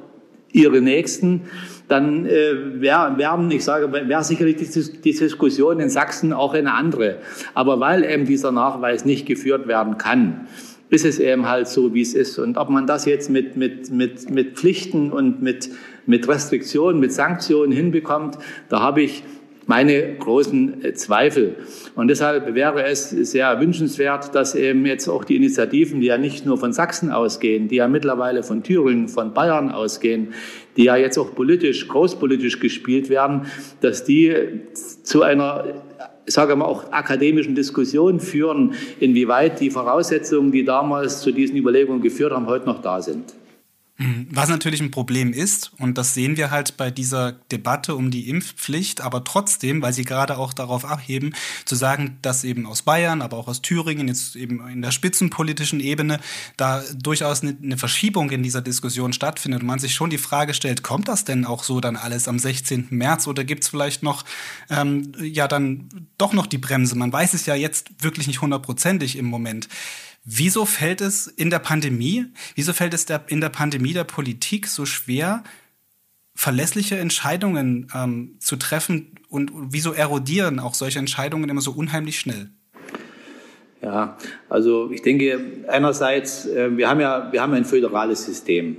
ihre Nächsten, dann äh, wäre werden, ich sage, wäre sicherlich die, die Diskussion in Sachsen auch eine andere. Aber weil eben dieser Nachweis nicht geführt werden kann, ist es eben halt so, wie es ist. Und ob man das jetzt mit, mit, mit, mit Pflichten und mit, mit Restriktionen, mit Sanktionen hinbekommt, da habe ich meine großen äh, Zweifel. Und deshalb wäre es sehr wünschenswert, dass eben jetzt auch die Initiativen, die ja nicht nur von Sachsen ausgehen, die ja mittlerweile von Thüringen, von Bayern ausgehen, die ja jetzt auch politisch, großpolitisch gespielt werden, dass die zu einer sage mal, auch akademischen Diskussion führen, inwieweit die Voraussetzungen, die damals zu diesen Überlegungen geführt haben, heute noch da sind. Mhm. Was natürlich ein Problem ist, und das sehen wir halt bei dieser Debatte um die Impfpflicht, aber trotzdem, weil Sie gerade auch darauf abheben, zu sagen, dass eben aus Bayern, aber auch aus Thüringen, jetzt eben in der spitzenpolitischen Ebene, da durchaus eine, Verschiebung in dieser Diskussion stattfindet und man sich schon die Frage stellt, kommt das denn auch so dann alles am 16. März oder gibt es vielleicht noch, ähm, ja, dann doch noch die Bremse? Man weiß es ja jetzt wirklich nicht hundertprozentig im Moment. Wieso fällt es in der Pandemie, wieso fällt es der, in der Pandemie der Politik so schwer, verlässliche Entscheidungen ähm, zu treffen und wieso erodieren auch solche Entscheidungen immer so unheimlich schnell? Ja, also ich denke einerseits, äh, wir haben ja wir haben ein föderales System.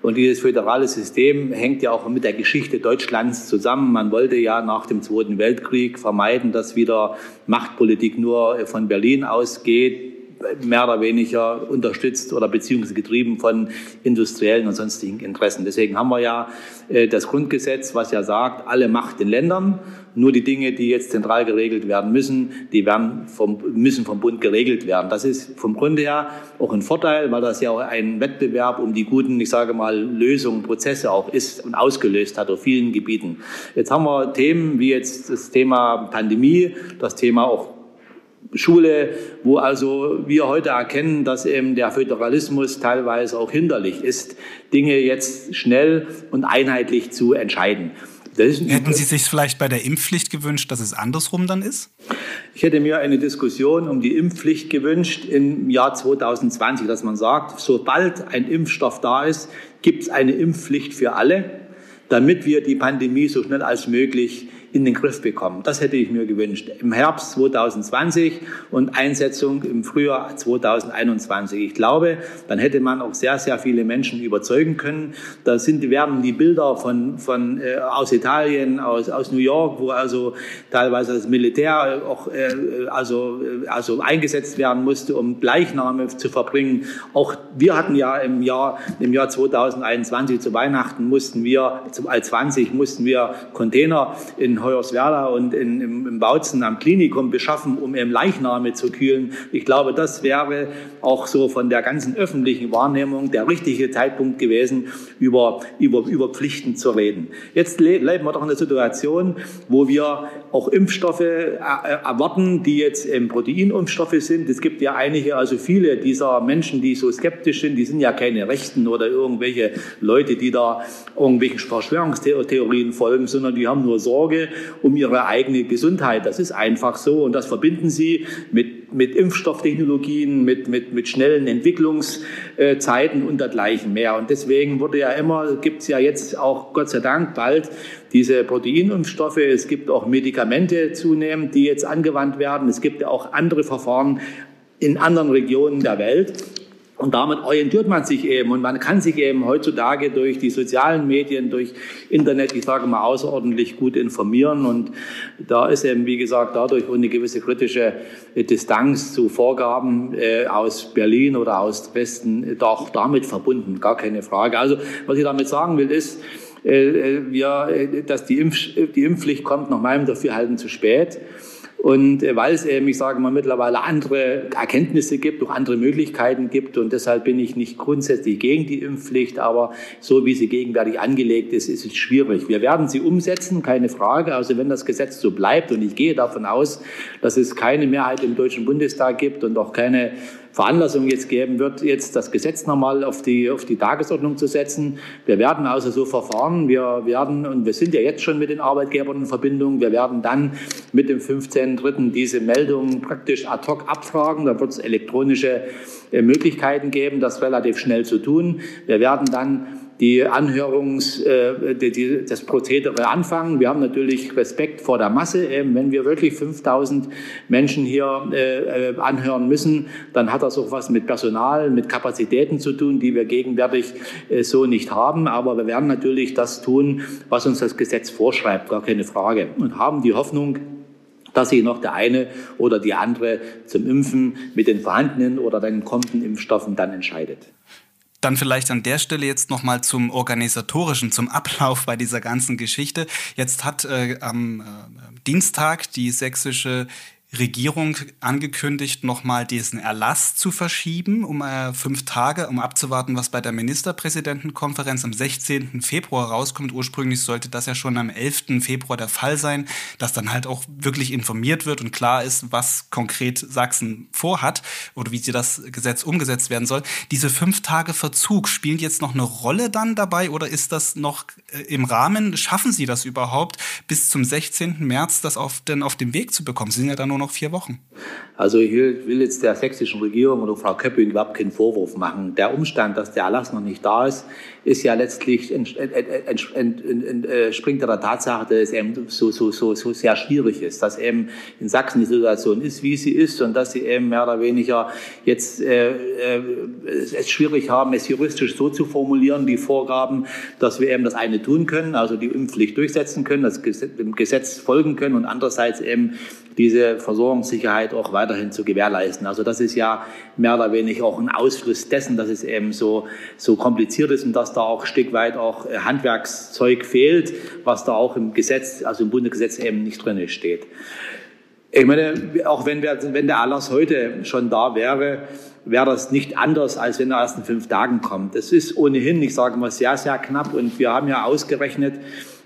Und dieses föderale System hängt ja auch mit der Geschichte Deutschlands zusammen. Man wollte ja nach dem Zweiten Weltkrieg vermeiden, dass wieder Machtpolitik nur von Berlin ausgeht mehr oder weniger unterstützt oder beziehungsweise getrieben von industriellen und sonstigen Interessen. Deswegen haben wir ja äh, das Grundgesetz, was ja sagt, alle Macht den Ländern. Nur die Dinge, die jetzt zentral geregelt werden müssen, die werden vom, müssen vom Bund geregelt werden. Das ist vom Grunde her auch ein Vorteil, weil das ja auch ein Wettbewerb um die guten, ich sage mal, Lösungen, Prozesse auch ist und ausgelöst hat auf vielen Gebieten. Jetzt haben wir Themen wie jetzt das Thema Pandemie, das Thema auch Schule, wo also wir heute erkennen, dass eben der Föderalismus teilweise auch hinderlich ist, Dinge jetzt schnell und einheitlich zu entscheiden. Hätten Sie sich vielleicht bei der Impfpflicht gewünscht, dass es andersrum dann ist? Ich hätte mir eine Diskussion um die Impfpflicht gewünscht im Jahr 2020, dass man sagt, sobald ein Impfstoff da ist, gibt es eine Impfpflicht für alle, damit wir die Pandemie so schnell als möglich in den Griff bekommen. Das hätte ich mir gewünscht. Im Herbst 2020 und Einsetzung im Frühjahr 2021. Ich glaube, dann hätte man auch sehr, sehr viele Menschen überzeugen können. Da sind, werden die Bilder von, von, äh, aus Italien, aus, aus New York, wo also teilweise das Militär auch äh, also, äh, also eingesetzt werden musste, um Leichname zu verbringen. Auch wir hatten ja im Jahr, im Jahr 2021 zu Weihnachten mussten wir, als 20 mussten wir Container in Hoyerswerda und in, im, im Bautzen am Klinikum beschaffen, um eben Leichname zu kühlen. Ich glaube, das wäre auch so von der ganzen öffentlichen Wahrnehmung der richtige Zeitpunkt gewesen, über, über, über Pflichten zu reden. Jetzt leben wir doch in einer Situation, wo wir auch Impfstoffe äh, erwarten, die jetzt Proteinimpfstoffe sind. Es gibt ja einige, also viele dieser Menschen, die so skeptisch sind, die sind ja keine Rechten oder irgendwelche Leute, die da irgendwelchen Verschwörungstheorien folgen, sondern die haben nur Sorge um ihre eigene Gesundheit. Das ist einfach so und das verbinden sie mit, mit Impfstofftechnologien, mit, mit, mit schnellen Entwicklungszeiten und dergleichen mehr. Und deswegen wurde ja immer, gibt es ja jetzt auch Gott sei Dank bald diese Proteinimpfstoffe. Es gibt auch Medikamente zunehmend, die jetzt angewandt werden. Es gibt auch andere Verfahren in anderen Regionen der Welt. Und damit orientiert man sich eben und man kann sich eben heutzutage durch die sozialen Medien, durch Internet, ich sage mal, außerordentlich gut informieren. Und da ist eben, wie gesagt, dadurch eine gewisse kritische Distanz zu Vorgaben äh, aus Berlin oder aus Dresden doch damit verbunden, gar keine Frage. Also was ich damit sagen will, ist, äh, äh wir, äh, dass die, Impf die Impfpflicht kommt nach meinem Dafürhalten zu spät. Und äh, weil es eben, ich sage mal, mittlerweile andere Erkenntnisse gibt, auch andere Möglichkeiten gibt. Und deshalb bin ich nicht grundsätzlich gegen die Impfpflicht, aber so wie sie gegenwärtig angelegt ist, ist es schwierig. Wir werden sie umsetzen, keine Frage. Also wenn das Gesetz so bleibt, und ich gehe davon aus, dass es keine Mehrheit im Deutschen Bundestag gibt und auch keine Veranlassung jetzt geben wird, jetzt das Gesetz nochmal auf die, auf die Tagesordnung zu setzen. Wir werden also so verfahren. Wir werden, und wir sind ja jetzt schon mit den Arbeitgebern in Verbindung, wir werden dann mit dem 15.3. diese Meldung praktisch ad hoc abfragen. Da wird es elektronische äh, Möglichkeiten geben, das relativ schnell zu tun. Wir werden dann die Anhörungs, äh, die, die, das Prozedere anfangen. Wir haben natürlich Respekt vor der Masse. Ähm, wenn wir wirklich 5000 Menschen hier äh, äh, anhören müssen, dann hat das auch was mit Personal, mit Kapazitäten zu tun, die wir gegenwärtig äh, so nicht haben. Aber wir werden natürlich das tun, was uns das Gesetz vorschreibt, gar keine Frage. Und haben die Hoffnung, dass sich noch der eine oder die andere zum Impfen mit den vorhandenen oder den kommenden Impfstoffen dann entscheidet. Dann vielleicht an der Stelle jetzt nochmal zum organisatorischen, zum Ablauf bei dieser ganzen Geschichte. Jetzt hat äh, am äh, Dienstag die sächsische Regierung angekündigt, nochmal diesen Erlass zu verschieben, um äh, fünf Tage, um abzuwarten, was bei der Ministerpräsidentenkonferenz am 16. Februar rauskommt. Ursprünglich sollte das ja schon am 11. Februar der Fall sein, dass dann halt auch wirklich informiert wird und klar ist, was konkret Sachsen vorhat oder wie sie das Gesetz umgesetzt werden soll. Diese fünf Tage Verzug spielen jetzt noch eine Rolle dann dabei oder ist das noch äh, im Rahmen? Schaffen Sie das überhaupt bis zum 16. März, das auf, denn auf dem Weg zu bekommen? Sie sind ja dann nur noch vier Wochen. Also ich will, jetzt der sächsischen Regierung oder Frau Köpping überhaupt keinen Vorwurf machen. Der Umstand, dass der Erlass noch nicht da ist, ist ja letztlich entspringt der Tatsache, dass es eben so, so, so, so sehr schwierig ist, dass eben in Sachsen die Situation ist, wie sie ist und dass sie eben mehr oder weniger jetzt äh, äh, es schwierig haben, es juristisch so zu formulieren, die Vorgaben, dass wir eben das eine tun können, also die Impfpflicht durchsetzen können, das dem Gesetz folgen können und andererseits eben diese Versorgungssicherheit auch weiterhin zu gewährleisten. Also das ist ja mehr oder weniger auch ein Ausfluss dessen, dass es eben so, so kompliziert ist und dass da auch ein Stück weit auch Handwerkszeug fehlt, was da auch im Gesetz, also im Bundesgesetz eben nicht drin steht. Ich meine, auch wenn, wir, wenn der Erlass heute schon da wäre, wäre das nicht anders, als wenn er erst in fünf Tagen kommt. Es ist ohnehin, ich sage mal, sehr, sehr knapp und wir haben ja ausgerechnet,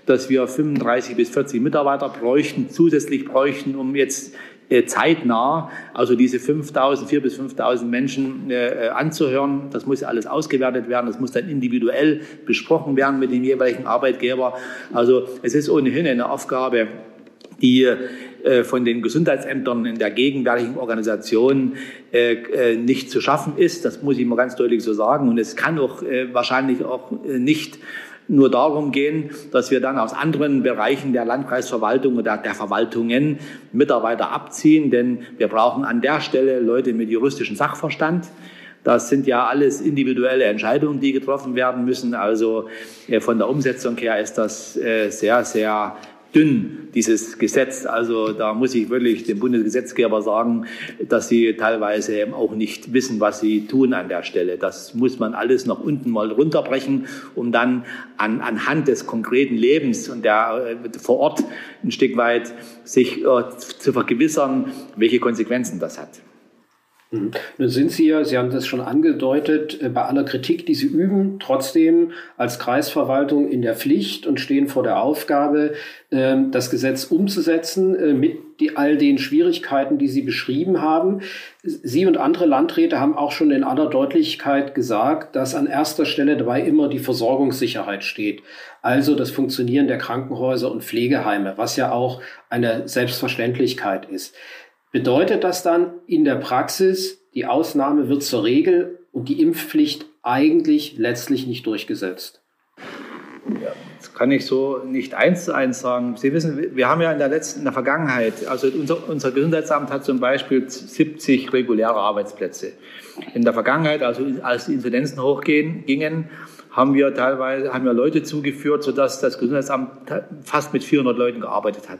dass wir 35 bis 40 Mitarbeiter bräuchten, zusätzlich bräuchten, um jetzt äh, zeitnah, also diese 5.000, 4.000 bis 5.000 Menschen äh, anzuhören. Das muss alles ausgewertet werden, das muss dann individuell besprochen werden mit dem jeweiligen Arbeitgeber. Also es ist ohnehin eine Aufgabe, die äh, von den Gesundheitsämtern in der gegenwärtigen Organisation äh, äh, nicht zu schaffen ist. Das muss ich mal ganz deutlich so sagen. Und es kann auch wahrscheinlich auch nicht nur darum gehen, dass wir dann aus anderen Bereichen der Landkreisverwaltung oder der Verwaltungen Mitarbeiter abziehen, denn wir brauchen an der Stelle Leute mit juristischem Sachverstand. Das sind ja alles individuelle Entscheidungen, die getroffen werden müssen. Also von der Umsetzung her ist das sehr, sehr dünn, dieses Gesetz. Also da muss ich wirklich dem Bundesgesetzgeber sagen, dass sie teilweise auch nicht wissen, was sie tun an der Stelle. Das muss man alles noch unten mal runterbrechen, um dann an, anhand des konkreten Lebens und der äh, vor Ort ein Stück weit sich äh, zu vergewissern, welche Konsequenzen das hat. Mhm. Nun sind Sie ja, Sie haben das schon angedeutet, äh, bei aller Kritik, die Sie üben, trotzdem als Kreisverwaltung in der Pflicht und stehen vor der Aufgabe, ähm, das Gesetz umzusetzen äh, mit all den Schwierigkeiten, die Sie beschrieben haben. Sie und andere Landräte haben auch schon in aller Deutlichkeit gesagt, dass an erster Stelle dabei immer die Versorgungssicherheit steht. Also das Funktionieren der Krankenhäuser und Pflegeheime, was ja auch eine Selbstverständlichkeit ist. Bedeutet das dann in der Praxis, die Ausnahme wird zur Regel und die Impfpflicht eigentlich letztlich nicht durchgesetzt? Ja, das kann ich so nicht eins zu eins sagen. Sie wissen, wir haben ja in der letzten, in der Vergangenheit, also unser, unser Gesundheitsamt hat zum Beispiel 70 reguläre Arbeitsplätze. In der Vergangenheit, also als die Inzidenzen hochgingen, haben wir teilweise haben wir Leute zugeführt, sodass das Gesundheitsamt fast mit 400 Leuten gearbeitet hat.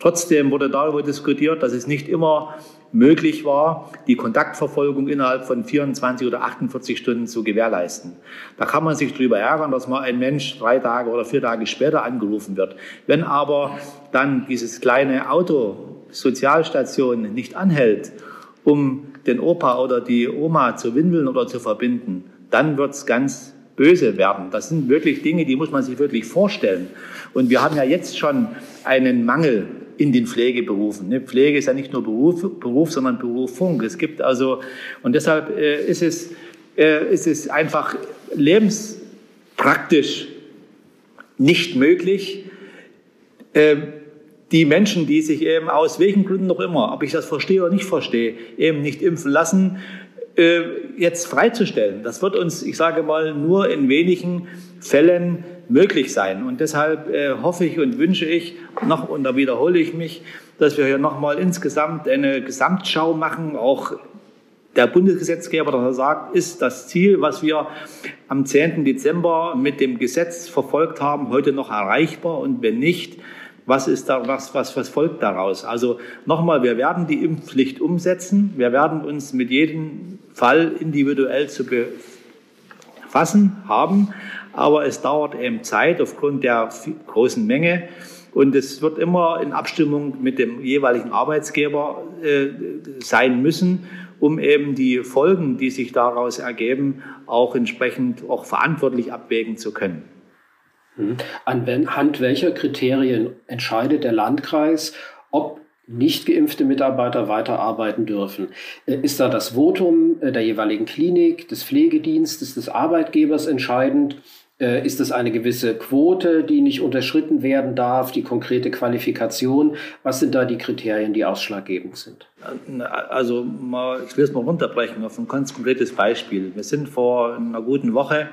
Trotzdem wurde darüber diskutiert, dass es nicht immer möglich war, die Kontaktverfolgung innerhalb von 24 oder 48 Stunden zu gewährleisten. Da kann man sich darüber ärgern, dass mal ein Mensch drei Tage oder vier Tage später angerufen wird. Wenn aber dann dieses kleine Auto Sozialstation nicht anhält, um den Opa oder die Oma zu windeln oder zu verbinden, dann wird es ganz böse werden. Das sind wirklich Dinge, die muss man sich wirklich vorstellen. Und wir haben ja jetzt schon einen Mangel in den Pflegeberufen. Ne? Pflege ist ja nicht nur Beruf, Beruf, sondern Berufung. Es gibt also, und deshalb äh, ist, es, äh, ist es einfach lebenspraktisch nicht möglich, äh, die Menschen, die sich eben aus welchen Gründen noch immer, ob ich das verstehe oder nicht verstehe, eben nicht impfen lassen, äh, jetzt freizustellen. Das wird uns, ich sage mal, nur in wenigen Fällen möglich sein. Und deshalb äh, hoffe ich und wünsche ich noch, und da wiederhole ich mich, dass wir hier nochmal insgesamt eine Gesamtschau machen, auch der Bundesgesetzgeber, der sagt, ist das Ziel, was wir am 10. Dezember mit dem Gesetz verfolgt haben, heute noch erreichbar? Und wenn nicht, was ist da, was, was, was folgt daraus? Also nochmal, wir werden die Impfpflicht umsetzen. Wir werden uns mit jedem Fall individuell zu befassen haben. Aber es dauert eben Zeit aufgrund der großen Menge. Und es wird immer in Abstimmung mit dem jeweiligen Arbeitsgeber äh, sein müssen, um eben die Folgen, die sich daraus ergeben, auch entsprechend auch verantwortlich abwägen zu können. Anhand welcher Kriterien entscheidet der Landkreis, ob nicht geimpfte Mitarbeiter weiterarbeiten dürfen? Äh, ist da das Votum äh, der jeweiligen Klinik, des Pflegedienstes, des Arbeitgebers entscheidend? Äh, ist es eine gewisse Quote, die nicht unterschritten werden darf, die konkrete Qualifikation? Was sind da die Kriterien, die ausschlaggebend sind? Also mal, ich will es mal runterbrechen auf ein ganz konkretes Beispiel. Wir sind vor einer guten Woche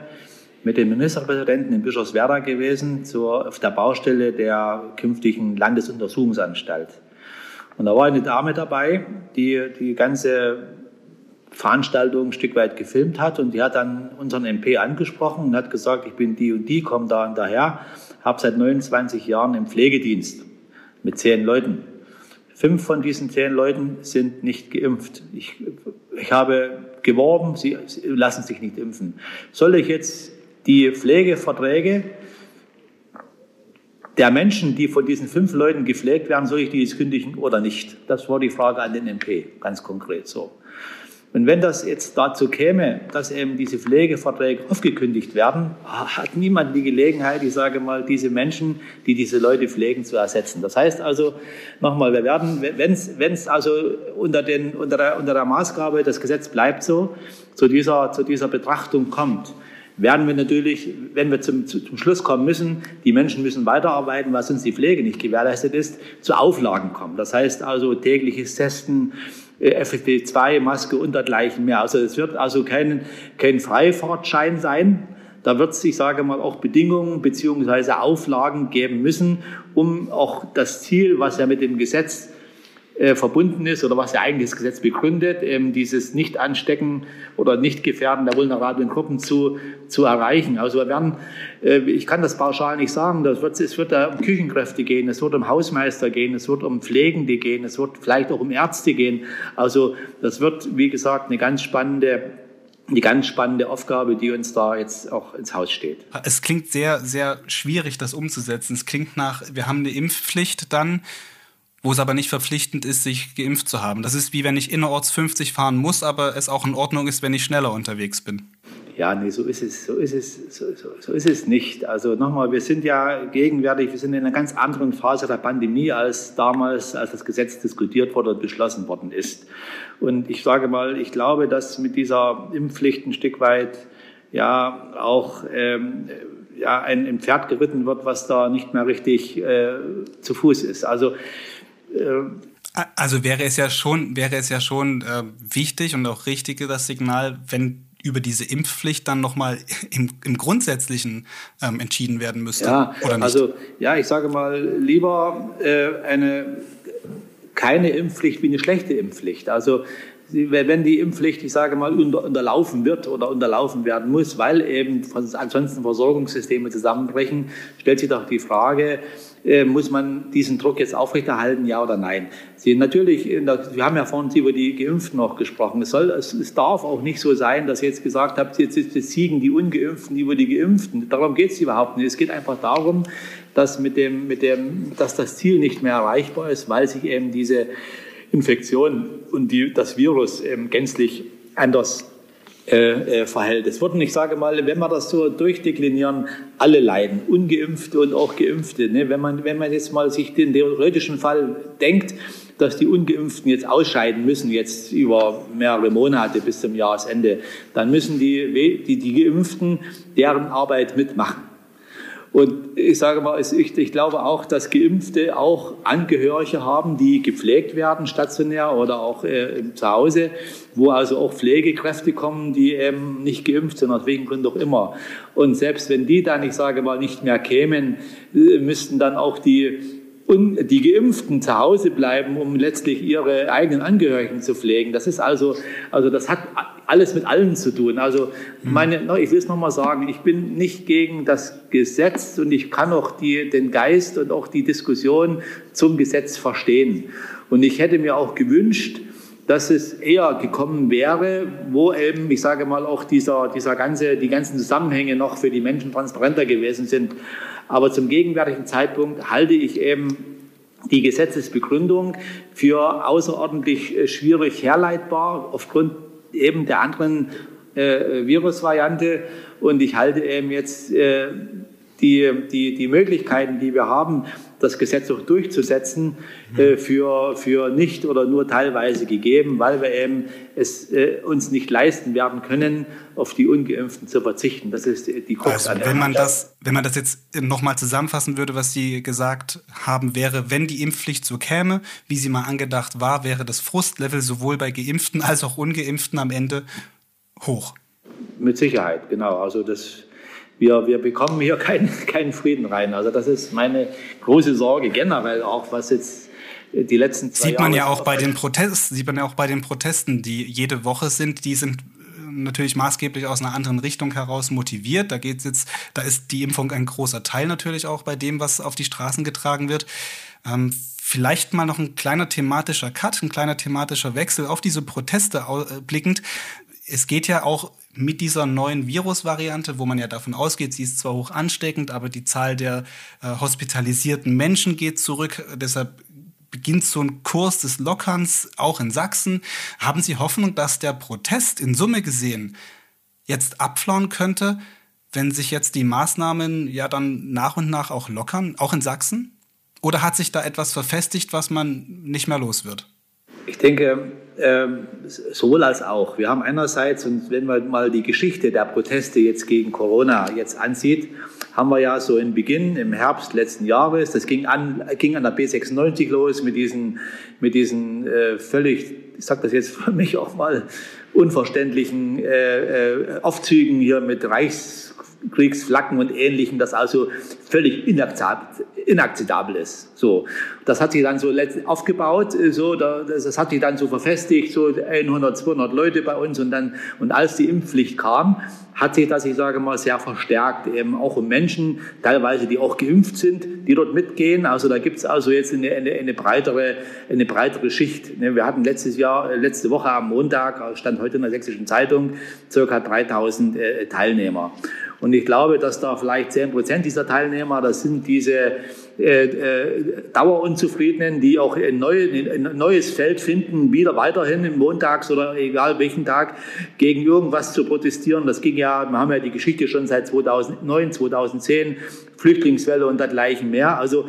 mit dem Ministerpräsidenten in Bischofswerda gewesen, zur, auf der Baustelle der künftigen Landesuntersuchungsanstalt. Und da war eine Dame dabei, die die ganze Veranstaltung ein Stück weit gefilmt hat und die hat dann unseren MP angesprochen und hat gesagt, ich bin die und die, komme da und daher, habe seit 29 Jahren im Pflegedienst mit zehn Leuten. Fünf von diesen zehn Leuten sind nicht geimpft. Ich, ich habe geworben, sie, sie lassen sich nicht impfen. Soll ich jetzt die Pflegeverträge der Menschen, die von diesen fünf Leuten gepflegt werden, soll ich die jetzt kündigen oder nicht? Das war die Frage an den MP, ganz konkret so. Und wenn das jetzt dazu käme, dass eben diese Pflegeverträge aufgekündigt werden, hat niemand die Gelegenheit, ich sage mal, diese Menschen, die diese Leute pflegen, zu ersetzen. Das heißt also, nochmal, wir werden, wenn es also unter, den, unter, der, unter der Maßgabe, das Gesetz bleibt so, zu dieser, zu dieser Betrachtung kommt, werden wir natürlich, wenn wir zum, zum Schluss kommen müssen, die Menschen müssen weiterarbeiten, weil sonst die Pflege nicht gewährleistet ist, zu Auflagen kommen. Das heißt also tägliches Testen, äh, FFP2, Maske und dergleichen mehr. Also es wird also kein, kein Freifahrtschein sein. Da wird es, ich sage mal, auch Bedingungen beziehungsweise Auflagen geben müssen, um auch das Ziel, was ja mit dem Gesetz äh, verbunden ist oder was ja eigentlich das Gesetz begründet, ähm, dieses Nicht-Anstecken oder Nicht-Gefährden der vulnerablen Gruppen zu, zu erreichen. Also wir werden, äh, ich kann das pauschal nicht sagen, das wird, es wird da um Küchenkräfte gehen, es wird um Hausmeister gehen, es wird um Pflegende gehen, es wird vielleicht auch um Ärzte gehen. Also das wird, wie gesagt, eine ganz spannende die ganz spannende Aufgabe, die uns da jetzt auch ins Haus steht. Es klingt sehr, sehr schwierig, das umzusetzen. Es klingt nach, wir haben eine Impfpflicht dann wo es aber nicht verpflichtend ist, sich geimpft zu haben. Das ist wie wenn ich innerorts 50 fahren muss, aber es auch in Ordnung ist, wenn ich schneller unterwegs bin. Ja, nee, so ist es, so ist es, so, so, so ist es nicht. Also nochmal, wir sind ja gegenwärtig, wir sind in einer ganz anderen Phase der Pandemie als damals, als das Gesetz diskutiert wurde und beschlossen worden ist. Und ich sage mal, ich glaube, dass mit dieser Impfpflicht ein Stück weit ja auch ähm, ja, ein, ein Pferd geritten wird, was da nicht mehr richtig äh, zu Fuß ist. Also also wäre es ja schon, wäre es ja schon äh, wichtig und auch richtig, das Signal, wenn über diese Impfpflicht dann nochmal im, im Grundsätzlichen ähm, entschieden werden müsste. Ja, oder nicht? also ja, ich sage mal, lieber äh, eine keine Impfpflicht wie eine schlechte Impfpflicht. Also wenn die Impfpflicht, ich sage mal, unterlaufen wird oder unterlaufen werden muss, weil eben ansonsten Versorgungssysteme zusammenbrechen, stellt sich doch die Frage, äh, muss man diesen Druck jetzt aufrechterhalten, ja oder nein? Sie, natürlich, wir haben ja vorhin über die Geimpften noch gesprochen. Es, soll, es, es darf auch nicht so sein, dass ihr jetzt gesagt habt, jetzt, jetzt siegen die Ungeimpften über die Geimpften. Darum geht es überhaupt nicht. Es geht einfach darum, dass, mit dem, mit dem, dass das Ziel nicht mehr erreichbar ist, weil sich eben diese Infektion und die, das Virus gänzlich anders äh, äh, verhält. Es wurden, ich sage mal, wenn wir das so durchdeklinieren, alle leiden, ungeimpfte und auch geimpfte. Ne? Wenn, man, wenn man jetzt mal sich den theoretischen Fall denkt, dass die Ungeimpften jetzt ausscheiden müssen, jetzt über mehrere Monate bis zum Jahresende, dann müssen die, die, die Geimpften deren Arbeit mitmachen. Und ich sage mal, ich, ich, glaube auch, dass Geimpfte auch Angehörige haben, die gepflegt werden, stationär oder auch äh, zu Hause, wo also auch Pflegekräfte kommen, die eben nicht geimpft sind, aus welchen Gründen auch immer. Und selbst wenn die dann, ich sage mal, nicht mehr kämen, äh, müssten dann auch die und die Geimpften zu Hause bleiben, um letztlich ihre eigenen Angehörigen zu pflegen. Das ist also, also das hat alles mit allen zu tun. Also mhm. meine, ich will es nochmal sagen, ich bin nicht gegen das Gesetz und ich kann auch die, den Geist und auch die Diskussion zum Gesetz verstehen. Und ich hätte mir auch gewünscht, dass es eher gekommen wäre, wo eben, ich sage mal, auch dieser, dieser ganze, die ganzen Zusammenhänge noch für die Menschen transparenter gewesen sind. Aber zum gegenwärtigen Zeitpunkt halte ich eben die Gesetzesbegründung für außerordentlich äh, schwierig herleitbar aufgrund eben der anderen äh, Virusvariante. Und ich halte eben jetzt äh, die, die, die Möglichkeiten, die wir haben, das Gesetz auch durchzusetzen, äh, für, für nicht oder nur teilweise gegeben, weil wir eben es äh, uns nicht leisten werden können, auf die Ungeimpften zu verzichten. Das ist die Krux also, wenn man das, wenn man das jetzt nochmal zusammenfassen würde, was Sie gesagt haben, wäre, wenn die Impfpflicht so käme, wie sie mal angedacht war, wäre das Frustlevel sowohl bei Geimpften als auch Ungeimpften am Ende hoch. Mit Sicherheit, genau. Also das wir, wir bekommen hier keinen, keinen Frieden rein. Also das ist meine große Sorge generell auch, was jetzt die letzten zwei sieht man Jahre ja auch bei den Protesten, sieht man ja auch bei den Protesten, die jede Woche sind, die sind äh, natürlich maßgeblich aus einer anderen Richtung heraus motiviert. Da geht's jetzt, da ist die Impfung ein großer Teil natürlich auch bei dem, was auf die Straßen getragen wird. Ähm, Vielleicht mal noch ein kleiner thematischer Cut, ein kleiner thematischer Wechsel auf diese Proteste äh, blickend. Es geht ja auch mit dieser neuen Virusvariante, wo man ja davon ausgeht, sie ist zwar hoch ansteckend, aber die Zahl der äh, hospitalisierten Menschen geht zurück. Deshalb beginnt so ein Kurs des Lockerns auch in Sachsen. Haben Sie Hoffnung, dass der Protest in Summe gesehen jetzt abflauen könnte, wenn sich jetzt die Maßnahmen ja dann nach und nach auch lockern, auch in Sachsen? Oder hat sich da etwas verfestigt, was man nicht mehr los wird? Ich denke, ähm, sowohl als auch. Wir haben einerseits, und wenn man mal die Geschichte der Proteste jetzt gegen Corona jetzt ansieht, haben wir ja so im Beginn, im Herbst letzten Jahres, das ging an, ging an der B96 los mit diesen, mit diesen äh, völlig, ich sage das jetzt für mich auch mal, unverständlichen äh, äh, Aufzügen hier mit Reichskriegsflaggen und Ähnlichem, das also völlig inakzeptabel ist. So, das hat sich dann so aufgebaut, äh, so, das hat sich dann so verfestigt, so 100, 200 Leute bei uns und dann, und als die Impfpflicht kam, hat sich das, ich sage mal, sehr verstärkt, eben auch um Menschen, teilweise, die auch geimpft sind, die dort mitgehen. Also da gibt es also jetzt eine, eine, eine, breitere, eine breitere Schicht. Ne, wir hatten letztes Jahr, äh, letzte Woche am Montag, stand heute in der Sächsischen Zeitung, circa 3000 äh, Teilnehmer. Und ich glaube, dass da vielleicht 10 Prozent dieser Teilnehmer, das sind diese äh, äh, Dauerunzufriedenen, die auch ein, neue, ein neues Feld finden, wieder weiterhin im Montags oder egal welchen Tag gegen irgendwas zu protestieren. Das ging ja, wir haben ja die Geschichte schon seit 2009, 2010, Flüchtlingswelle und dergleichen mehr. Also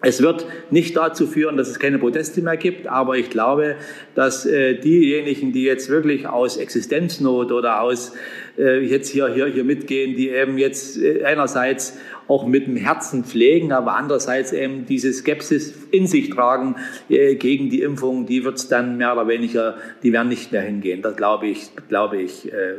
es wird nicht dazu führen, dass es keine Proteste mehr gibt, aber ich glaube, dass äh, diejenigen, die jetzt wirklich aus Existenznot oder aus äh, jetzt hier, hier, hier mitgehen, die eben jetzt äh, einerseits auch mit dem Herzen pflegen, aber andererseits eben diese Skepsis in sich tragen äh, gegen die Impfung, die wird es dann mehr oder weniger, die werden nicht mehr hingehen. Das glaube ich, glaube ich äh,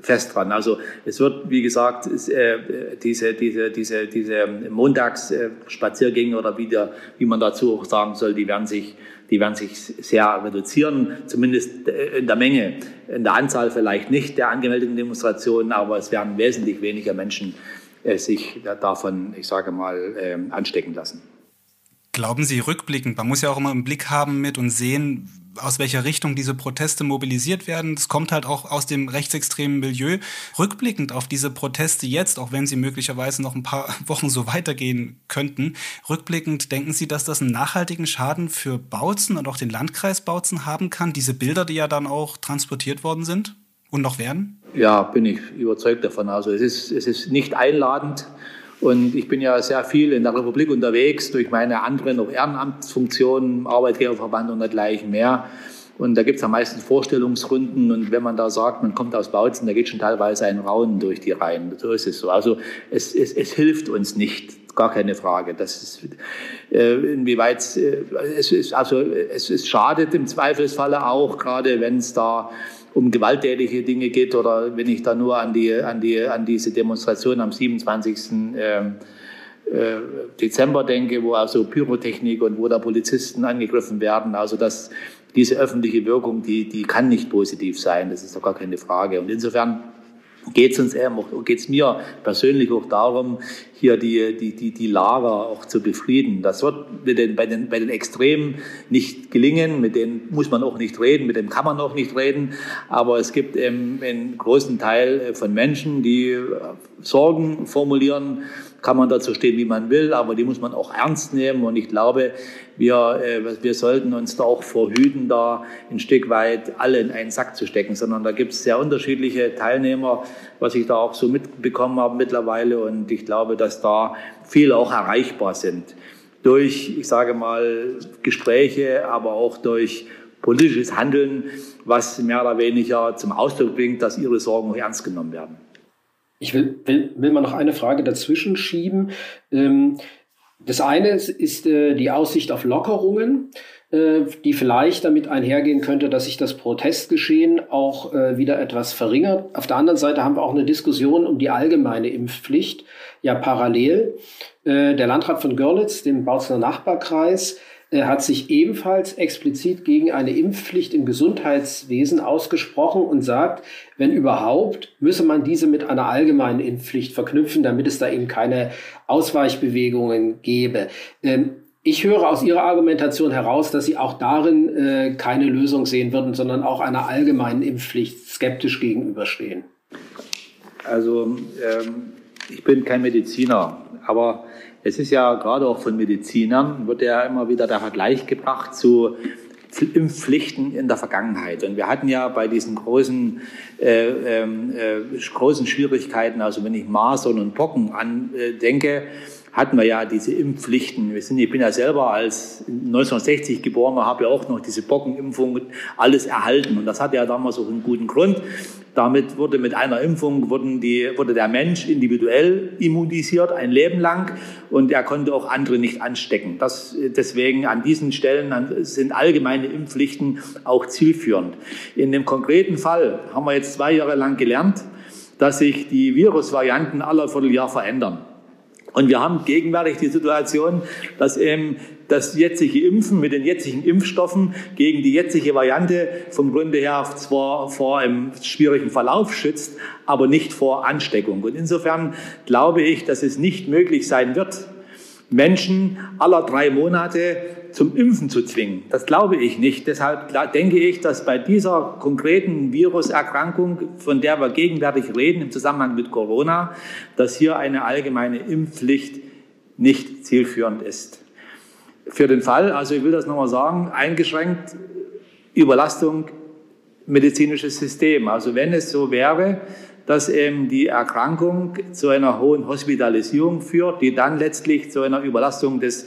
fest dran. Also es wird, wie gesagt, äh, diese, diese, diese, diese Montagsspaziergänge oder wie, der, wie man dazu auch sagen soll, die werden sich die werden sich sehr reduzieren, zumindest in der Menge. In der Anzahl vielleicht nicht der angemeldeten Demonstrationen, aber es werden wesentlich weniger Menschen äh, sich davon, ich sage mal, ähm, anstecken lassen. Glauben Sie rückblickend, man muss ja auch immer im Blick haben mit und sehen, aus welcher Richtung diese Proteste mobilisiert werden. Das kommt halt auch aus dem rechtsextremen Milieu. Rückblickend auf diese Proteste jetzt, auch wenn sie möglicherweise noch ein paar Wochen so weitergehen könnten, rückblickend denken Sie, dass das einen nachhaltigen Schaden für Bautzen und auch den Landkreis Bautzen haben kann? Diese Bilder, die ja dann auch transportiert worden sind und noch werden? Ja, bin ich überzeugt davon. Also es ist, es ist nicht einladend. Und ich bin ja sehr viel in der Republik unterwegs durch meine anderen auch Ehrenamtsfunktionen, Arbeitgeberverband und dergleichen mehr. Und da gibt es ja meistens Vorstellungsrunden. Und wenn man da sagt, man kommt aus Bautzen, da geht schon teilweise ein Raunen durch die Reihen. So ist es so. Also es, es, es hilft uns nicht, gar keine Frage. Das ist, äh, inwieweit äh, es ist, also es, es schadet im Zweifelsfalle auch, gerade wenn es da um gewalttätige Dinge geht oder wenn ich da nur an, die, an, die, an diese Demonstration am 27. Ähm, äh, Dezember denke, wo also Pyrotechnik und wo da Polizisten angegriffen werden. Also das, diese öffentliche Wirkung, die, die kann nicht positiv sein. Das ist doch gar keine Frage. Und insofern geht es uns eher, geht es mir persönlich auch darum, hier die, die, die, die Lager auch zu befrieden. Das wird mit den, bei, den, bei den Extremen nicht gelingen, mit denen muss man auch nicht reden, mit dem kann man auch nicht reden, aber es gibt eben einen großen Teil von Menschen, die Sorgen formulieren, kann man dazu stehen, wie man will, aber die muss man auch ernst nehmen. Und ich glaube, wir, äh, wir sollten uns da auch verhüten, da ein Stück weit alle in einen Sack zu stecken, sondern da gibt es sehr unterschiedliche Teilnehmer, was ich da auch so mitbekommen habe mittlerweile. Und ich glaube, dass da viele auch erreichbar sind. Durch, ich sage mal, Gespräche, aber auch durch politisches Handeln, was mehr oder weniger zum Ausdruck bringt, dass ihre Sorgen auch ernst genommen werden. Ich will, will, will mal noch eine Frage dazwischen schieben. Ähm, das eine ist äh, die Aussicht auf Lockerungen, äh, die vielleicht damit einhergehen könnte, dass sich das Protestgeschehen auch äh, wieder etwas verringert. Auf der anderen Seite haben wir auch eine Diskussion um die allgemeine Impfpflicht, ja parallel. Äh, der Landrat von Görlitz, dem Bautzener Nachbarkreis, hat sich ebenfalls explizit gegen eine Impfpflicht im Gesundheitswesen ausgesprochen und sagt, wenn überhaupt, müsse man diese mit einer allgemeinen Impfpflicht verknüpfen, damit es da eben keine Ausweichbewegungen gäbe. Ähm, Ich höre aus Ihrer Argumentation heraus, dass Sie auch darin äh, keine Lösung sehen würden, sondern auch einer allgemeinen Impfpflicht skeptisch gegenüberstehen. Also ähm, ich bin kein Mediziner, aber es ist ja gerade auch von Medizinern, wird ja immer wieder der Vergleich gebracht zu Impfpflichten in der Vergangenheit. Und wir hatten ja bei diesen großen, äh, ähm, äh, großen Schwierigkeiten, also wenn ich Masern und Pocken andenke, hatten wir ja diese Impfpflichten. Wir sind, ich bin ja selber als 1960 geboren, habe ja auch noch diese Pockenimpfung alles erhalten. Und das hatte ja damals auch einen guten Grund. Damit wurde mit einer Impfung wurden die, wurde der Mensch individuell immunisiert, ein Leben lang, und er konnte auch andere nicht anstecken. Das, deswegen an diesen Stellen sind allgemeine Impfpflichten auch zielführend. In dem konkreten Fall haben wir jetzt zwei Jahre lang gelernt, dass sich die Virusvarianten aller Vierteljahr verändern. Und wir haben gegenwärtig die Situation, dass eben das jetzige Impfen mit den jetzigen Impfstoffen gegen die jetzige Variante vom Grunde her zwar vor einem schwierigen Verlauf schützt, aber nicht vor Ansteckung. Und insofern glaube ich, dass es nicht möglich sein wird, Menschen aller drei Monate zum Impfen zu zwingen. Das glaube ich nicht. Deshalb denke ich, dass bei dieser konkreten Viruserkrankung, von der wir gegenwärtig reden im Zusammenhang mit Corona, dass hier eine allgemeine Impfpflicht nicht zielführend ist. Für den Fall, also ich will das nochmal sagen, eingeschränkt Überlastung medizinisches System. Also wenn es so wäre, dass eben die Erkrankung zu einer hohen Hospitalisierung führt, die dann letztlich zu einer Überlastung des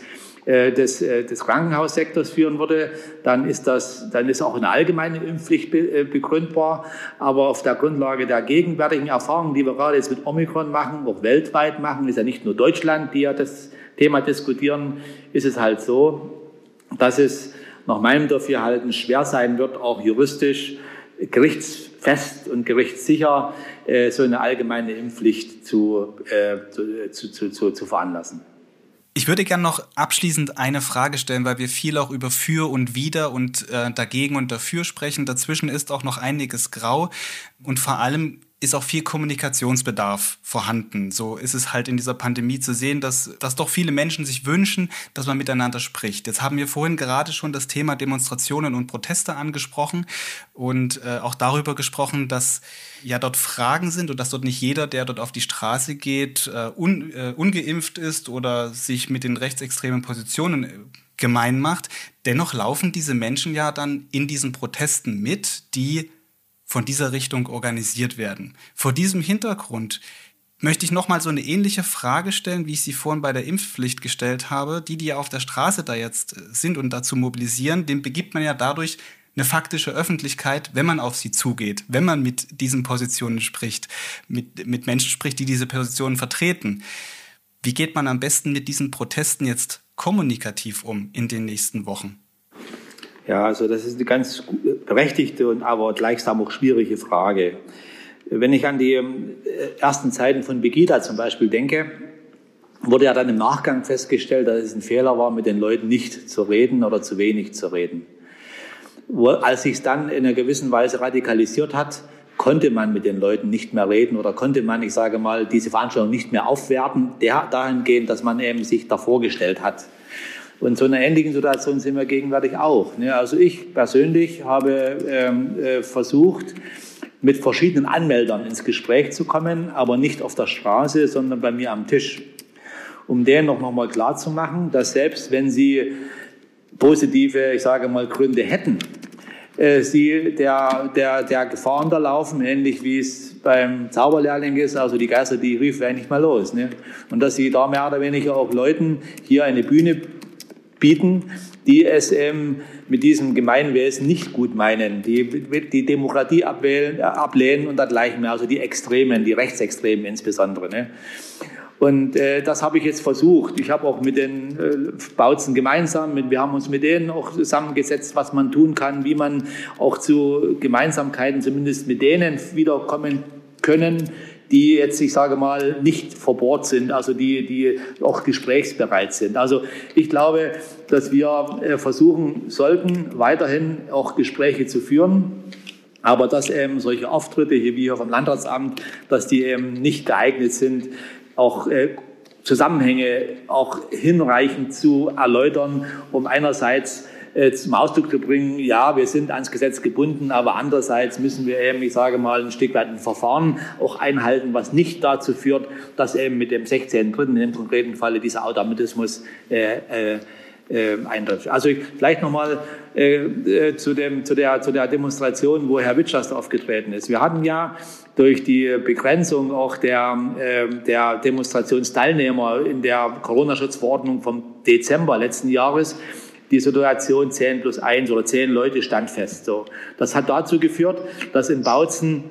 des, äh, des Krankenhaussektors führen würde, dann ist das, dann ist auch eine allgemeine Impfpflicht äh, begründbar. Aber auf der Grundlage der gegenwärtigen Erfahrungen, die wir gerade jetzt mit Omikron machen, auch weltweit machen, ist ja nicht nur Deutschland, die ja das Thema diskutieren, ist es halt so, dass es nach meinem Dafürhalten schwer sein wird, auch juristisch gerichtsfest und gerichtssicher so eine allgemeine Impfpflicht zu, zu, zu, zu, zu veranlassen. Ich würde gerne noch abschließend eine Frage stellen, weil wir viel auch über für und wider und äh, dagegen und dafür sprechen. Dazwischen ist auch noch einiges grau und vor allem ist auch viel Kommunikationsbedarf vorhanden. So ist es halt in dieser Pandemie zu sehen, dass, dass doch viele Menschen sich wünschen, dass man miteinander spricht. Jetzt haben wir vorhin gerade schon das Thema Demonstrationen und Proteste angesprochen und äh, auch darüber gesprochen, dass ja dort Fragen sind und dass dort nicht jeder, der dort auf die Straße geht, äh, un, äh, ungeimpft ist oder sich mit den rechtsextremen Positionen äh, gemein macht. Dennoch laufen diese Menschen ja dann in diesen Protesten mit, die von dieser Richtung organisiert werden. Vor diesem Hintergrund möchte ich nochmal so eine ähnliche Frage stellen, wie ich sie vorhin bei der Impfpflicht gestellt habe. Die, die ja auf der Straße da jetzt sind und dazu mobilisieren, dem begibt man ja dadurch eine faktische Öffentlichkeit, wenn man auf sie zugeht, wenn man mit diesen Positionen spricht, mit, mit Menschen spricht, die diese Positionen vertreten. Wie geht man am besten mit diesen Protesten jetzt kommunikativ um in den nächsten Wochen? Ja, also das ist eine ganz berechtigte und aber gleichsam auch schwierige Frage. Wenn ich an die äh, ersten Zeiten von Begida zum Beispiel denke, wurde ja dann im Nachgang festgestellt, dass es ein Fehler war, mit den Leuten nicht zu reden oder zu wenig zu reden. Als sich dann in einer gewissen Weise radikalisiert hat, konnte man mit den Leuten nicht mehr reden oder konnte man, ich sage mal, diese Veranstaltung nicht mehr aufwerten, dahingehend, dass man eben sich davor gestellt hat. Und so einer ähnlichen Situation sind wir gegenwärtig auch. Ne? Also ich persönlich habe ähm, äh, versucht, mit verschiedenen Anmeldern ins Gespräch zu kommen, aber nicht auf der Straße, sondern bei mir am Tisch. Um denen noch mal klar zu machen, dass selbst wenn sie positive, ich sage mal, Gründe hätten, äh, sie der, der, der Gefahr unterlaufen, ähnlich wie es beim Zauberlehrling ist, also die Geister, die riefen eigentlich mal los. Ne? Und dass sie da mehr oder weniger auch Leuten hier eine Bühne bieten, die es ähm, mit diesem Gemeinwesen nicht gut meinen, die die Demokratie abwählen, äh, ablehnen und dergleichen mehr, also die Extremen, die Rechtsextremen insbesondere. Ne? Und äh, das habe ich jetzt versucht. Ich habe auch mit den äh, Bautzen gemeinsam, mit, wir haben uns mit denen auch zusammengesetzt, was man tun kann, wie man auch zu Gemeinsamkeiten zumindest mit denen wiederkommen können, die jetzt, ich sage mal, nicht verbohrt sind, also die, die auch gesprächsbereit sind. Also ich glaube, dass wir äh, versuchen sollten, weiterhin auch Gespräche zu führen. Aber dass eben solche Auftritte hier wie hier vom Landratsamt, dass die eben nicht geeignet sind, auch äh, Zusammenhänge auch hinreichend zu erläutern, um einerseits äh, zum Ausdruck zu bringen, ja, wir sind ans Gesetz gebunden, aber andererseits müssen wir eben, ich sage mal, ein Stück weit ein Verfahren auch einhalten, was nicht dazu führt, dass eben mit dem 16.3. in dem konkreten Falle dieser Automatismus äh, äh, äh, eintritt. Also vielleicht nochmal äh, äh, zu, dem, zu, der, zu der Demonstration, wo Herr Witschast aufgetreten ist. Wir hatten ja durch die Begrenzung auch der, äh, der Demonstrationsteilnehmer in der Corona-Schutzverordnung vom Dezember letzten Jahres die Situation 10 plus 1 oder 10 Leute stand fest. So. Das hat dazu geführt, dass in Bautzen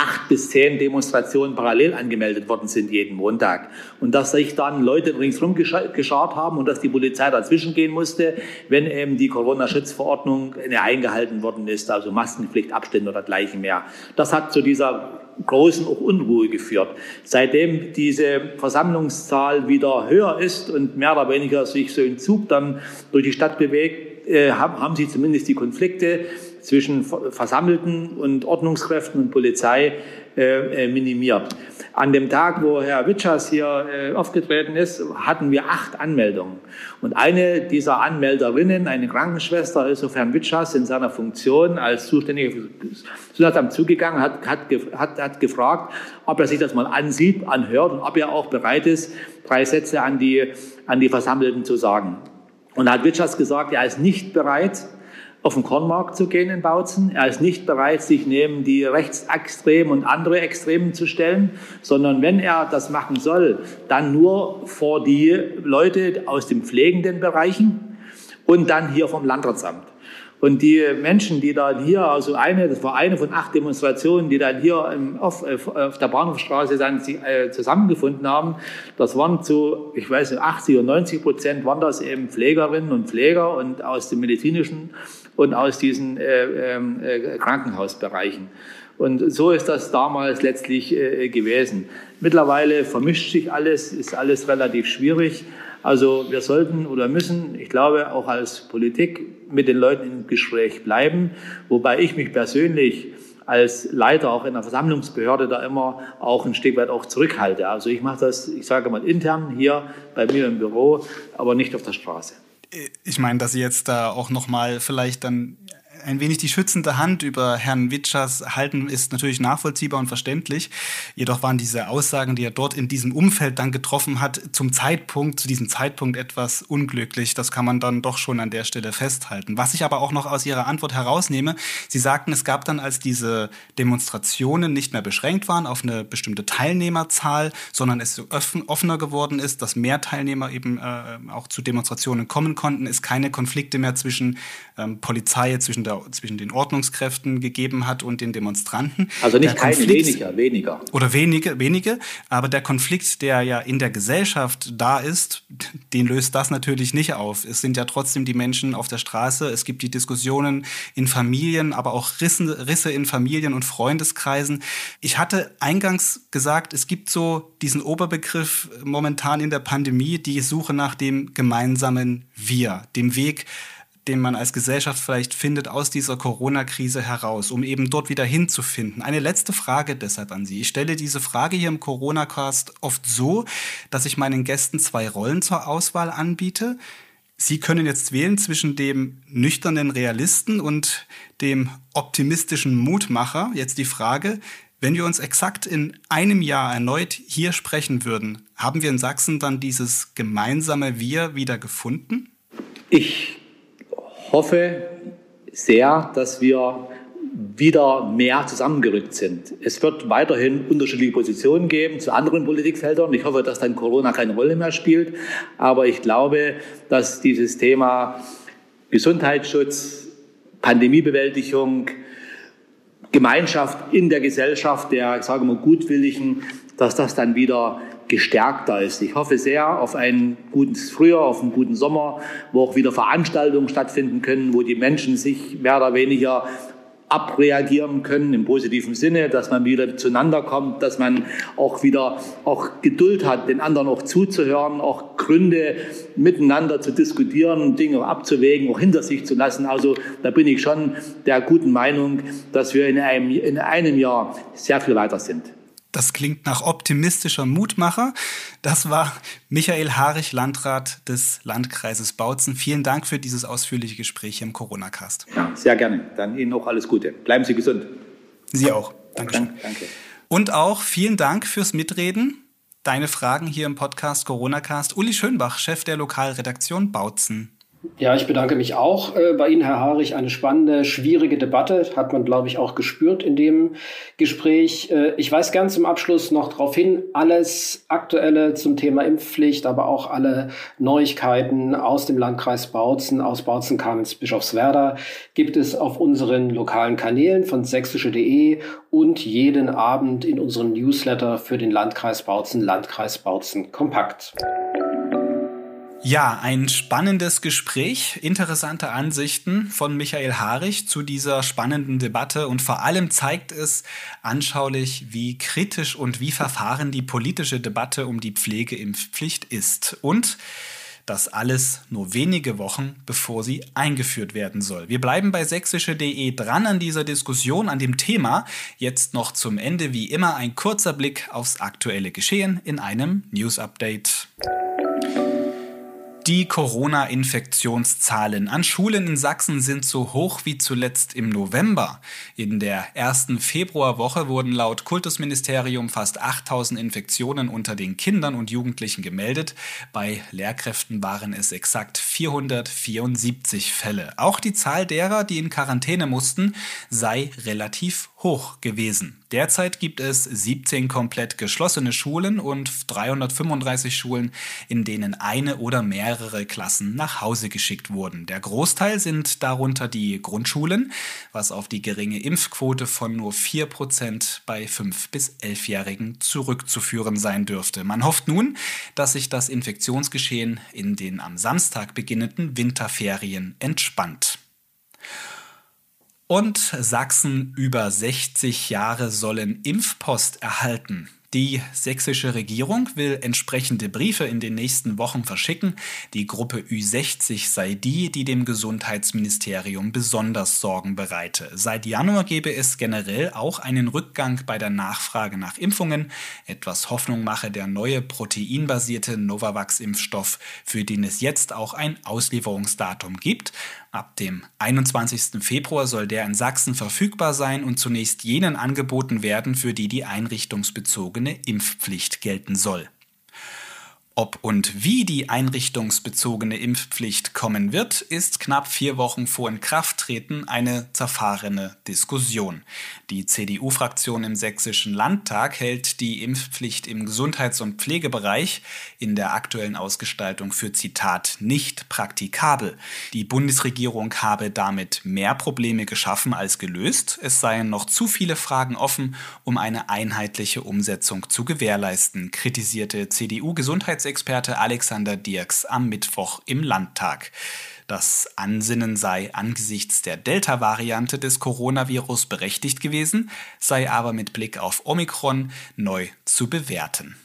acht bis zehn Demonstrationen parallel angemeldet worden sind jeden Montag. Und dass sich dann Leute ringsherum geschart haben und dass die Polizei dazwischen gehen musste, wenn eben die Corona-Schutzverordnung eingehalten worden ist, also Maskenpflicht, Abstände oder gleichen mehr. Das hat zu dieser großen auch Unruhe geführt. Seitdem diese Versammlungszahl wieder höher ist und mehr oder weniger sich so ein Zug dann durch die Stadt bewegt, äh, haben sich zumindest die Konflikte zwischen Versammelten und Ordnungskräften und Polizei äh, äh, minimiert. An dem Tag, wo Herr Witschers hier äh, aufgetreten ist, hatten wir acht Anmeldungen. Und eine dieser Anmelderinnen, eine Krankenschwester, ist auf Herrn Witschers in seiner Funktion als Zuständiger Gesundheitsamt zugegangen, hat, hat, hat, hat gefragt, ob er sich das mal ansieht, anhört und ob er auch bereit ist, drei Sätze an die, an die Versammelten zu sagen. Und hat Witschers gesagt, er ist nicht bereit, auf den Kornmarkt zu gehen in Bautzen. Er ist nicht bereit, sich neben die Rechtsextremen und andere Extremen zu stellen, sondern wenn er das machen soll, dann nur vor die Leute aus den pflegenden Bereichen und dann hier vom Landratsamt. Und die Menschen, die dann hier, also eine, das war eine von acht Demonstrationen, die dann hier auf, auf der Bahnhofstraße dann äh, zusammengefunden haben, das waren zu, ich weiß nicht, 80 oder 90 Prozent waren das eben Pflegerinnen und Pfleger und aus dem medizinischen und aus diesen äh, ähm, äh, Krankenhausbereichen. Und so ist das damals letztlich äh, gewesen. Mittlerweile vermischt sich alles, ist alles relativ schwierig. Also wir sollten oder müssen, ich glaube, auch als Politik mit den Leuten im Gespräch bleiben, wobei ich mich persönlich als Leiter auch in der Versammlungsbehörde da immer auch ein Stück weit auch zurückhalte. Also ich mache das, ich sage mal intern hier bei mir im Büro, aber nicht auf der Straße ich meine, dass Sie jetzt da auch noch mal vielleicht dann ein wenig die schützende Hand über Herrn Witschers halten, ist natürlich nachvollziehbar und verständlich. Jedoch waren diese Aussagen, die er dort in diesem Umfeld dann getroffen hat, zum Zeitpunkt, zu diesem Zeitpunkt etwas unglücklich. Das kann man dann doch schon an der Stelle festhalten. Was ich aber auch noch aus Ihrer Antwort herausnehme, Sie sagten, es gab dann, als diese Demonstrationen nicht mehr beschränkt waren auf eine bestimmte Teilnehmerzahl, sondern es so offener geworden ist, dass mehr Teilnehmer eben äh, auch zu Demonstrationen kommen konnten, es keine Konflikte mehr zwischen ähm, Polizei, zwischen der zwischen den Ordnungskräften gegeben hat und den Demonstranten. Also nicht keine, weniger, weniger. Oder wenige, wenige. Aber der Konflikt, der ja in der Gesellschaft da ist, den löst das natürlich nicht auf. Es sind ja trotzdem die Menschen auf der Straße. Es gibt die Diskussionen in Familien, aber auch Rissen, Risse in Familien und Freundeskreisen. Ich hatte eingangs gesagt, es gibt so diesen Oberbegriff momentan in der Pandemie, die Suche nach dem gemeinsamen Wir, dem Weg, den man als Gesellschaft vielleicht findet aus dieser Corona-Krise heraus, um eben dort wieder hinzufinden. Eine letzte Frage deshalb an Sie. Ich stelle diese Frage hier im Corona-Cast oft so, dass ich meinen Gästen zwei Rollen zur Auswahl anbiete. Sie können jetzt wählen zwischen dem nüchternen Realisten und dem optimistischen Mutmacher. Jetzt die Frage, wenn wir uns exakt in einem Jahr erneut hier sprechen würden, haben wir in Sachsen dann dieses gemeinsame Wir wieder gefunden? Ich hoffe sehr, dass wir wieder mehr zusammengerückt sind. Es wird weiterhin unterschiedliche Positionen geben zu anderen Politikfeldern. Ich hoffe, dass dann Corona keine Rolle mehr spielt. Aber ich glaube, dass dieses Thema Gesundheitsschutz, Pandemiebewältigung, Gemeinschaft in der Gesellschaft der, ich sage mal, Gutwilligen, dass das dann wieder gestärkter ist. Ich hoffe sehr auf ein gutes Frühjahr, auf einen guten Sommer, wo auch wieder Veranstaltungen stattfinden können, wo die Menschen sich mehr oder weniger abreagieren können im positiven Sinne, dass man wieder zueinander kommt, dass man auch wieder auch Geduld hat, den anderen auch zuzuhören, auch Gründe miteinander zu diskutieren, Dinge abzuwägen, auch hinter sich zu lassen. Also da bin ich schon der guten Meinung, dass wir in einem, in einem Jahr sehr viel weiter sind. Das klingt nach optimistischer Mutmacher. Das war Michael Harich, Landrat des Landkreises Bautzen. Vielen Dank für dieses ausführliche Gespräch im Corona-Cast. Ja, sehr gerne. Dann Ihnen noch alles Gute. Bleiben Sie gesund. Sie auch. Dankeschön. Danke. Und auch vielen Dank fürs Mitreden. Deine Fragen hier im Podcast Corona-Cast. Uli Schönbach, Chef der Lokalredaktion Bautzen. Ja, ich bedanke mich auch äh, bei Ihnen, Herr Harich. Eine spannende, schwierige Debatte hat man, glaube ich, auch gespürt in dem Gespräch. Äh, ich weise gern zum Abschluss noch darauf hin, alles Aktuelle zum Thema Impfpflicht, aber auch alle Neuigkeiten aus dem Landkreis Bautzen, aus Bautzen-Kamenz, Bischofswerda gibt es auf unseren lokalen Kanälen von sächsische.de und jeden Abend in unserem Newsletter für den Landkreis Bautzen, Landkreis Bautzen Kompakt. Ja, ein spannendes Gespräch, interessante Ansichten von Michael Harich zu dieser spannenden Debatte und vor allem zeigt es anschaulich, wie kritisch und wie verfahren die politische Debatte um die Pflegeimpfpflicht ist und das alles nur wenige Wochen bevor sie eingeführt werden soll. Wir bleiben bei sächsische.de dran an dieser Diskussion, an dem Thema. Jetzt noch zum Ende wie immer ein kurzer Blick aufs aktuelle Geschehen in einem News Update. Die Corona-Infektionszahlen an Schulen in Sachsen sind so hoch wie zuletzt im November. In der ersten Februarwoche wurden laut Kultusministerium fast 8000 Infektionen unter den Kindern und Jugendlichen gemeldet. Bei Lehrkräften waren es exakt 474 Fälle. Auch die Zahl derer, die in Quarantäne mussten, sei relativ hoch gewesen. Derzeit gibt es 17 komplett geschlossene Schulen und 335 Schulen, in denen eine oder mehrere Klassen nach Hause geschickt wurden. Der Großteil sind darunter die Grundschulen, was auf die geringe Impfquote von nur 4% bei 5- bis 11-Jährigen zurückzuführen sein dürfte. Man hofft nun, dass sich das Infektionsgeschehen in den am Samstag beginnenden Winterferien entspannt. Und Sachsen über 60 Jahre sollen Impfpost erhalten. Die sächsische Regierung will entsprechende Briefe in den nächsten Wochen verschicken. Die Gruppe Ü60 sei die, die dem Gesundheitsministerium besonders Sorgen bereite. Seit Januar gebe es generell auch einen Rückgang bei der Nachfrage nach Impfungen. Etwas Hoffnung mache der neue proteinbasierte Novavax-Impfstoff, für den es jetzt auch ein Auslieferungsdatum gibt. Ab dem 21. Februar soll der in Sachsen verfügbar sein und zunächst jenen angeboten werden, für die die einrichtungsbezogene Impfpflicht gelten soll. Ob und wie die einrichtungsbezogene Impfpflicht kommen wird, ist knapp vier Wochen vor Inkrafttreten eine zerfahrene Diskussion. Die CDU-Fraktion im Sächsischen Landtag hält die Impfpflicht im Gesundheits- und Pflegebereich in der aktuellen Ausgestaltung für Zitat nicht praktikabel. Die Bundesregierung habe damit mehr Probleme geschaffen als gelöst. Es seien noch zu viele Fragen offen, um eine einheitliche Umsetzung zu gewährleisten, kritisierte CDU-Gesundheits Gesundheitsexperte Alexander Dirks am Mittwoch im Landtag. Das Ansinnen sei angesichts der Delta-Variante des Coronavirus berechtigt gewesen, sei aber mit Blick auf Omikron neu zu bewerten.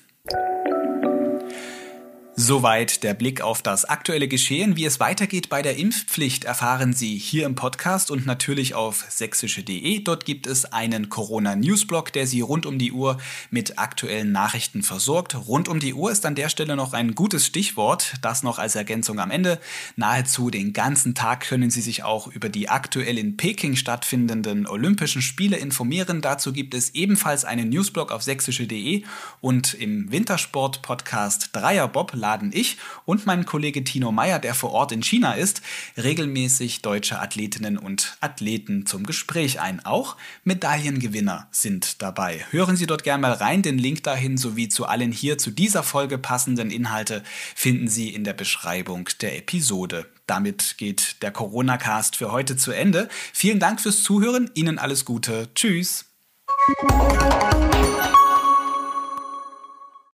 Soweit der Blick auf das aktuelle Geschehen. Wie es weitergeht bei der Impfpflicht erfahren Sie hier im Podcast und natürlich auf sächsische.de. Dort gibt es einen Corona-Newsblog, der Sie rund um die Uhr mit aktuellen Nachrichten versorgt. Rund um die Uhr ist an der Stelle noch ein gutes Stichwort. Das noch als Ergänzung am Ende. Nahezu den ganzen Tag können Sie sich auch über die aktuell in Peking stattfindenden Olympischen Spiele informieren. Dazu gibt es ebenfalls einen Newsblog auf sächsische.de und im Wintersport-Podcast Dreierbob laden ich und mein Kollege Tino Meyer, der vor Ort in China ist, regelmäßig deutsche Athletinnen und Athleten zum Gespräch ein. Auch Medaillengewinner sind dabei. Hören Sie dort gerne mal rein. Den Link dahin sowie zu allen hier zu dieser Folge passenden Inhalte finden Sie in der Beschreibung der Episode. Damit geht der Corona-Cast für heute zu Ende. Vielen Dank fürs Zuhören. Ihnen alles Gute. Tschüss.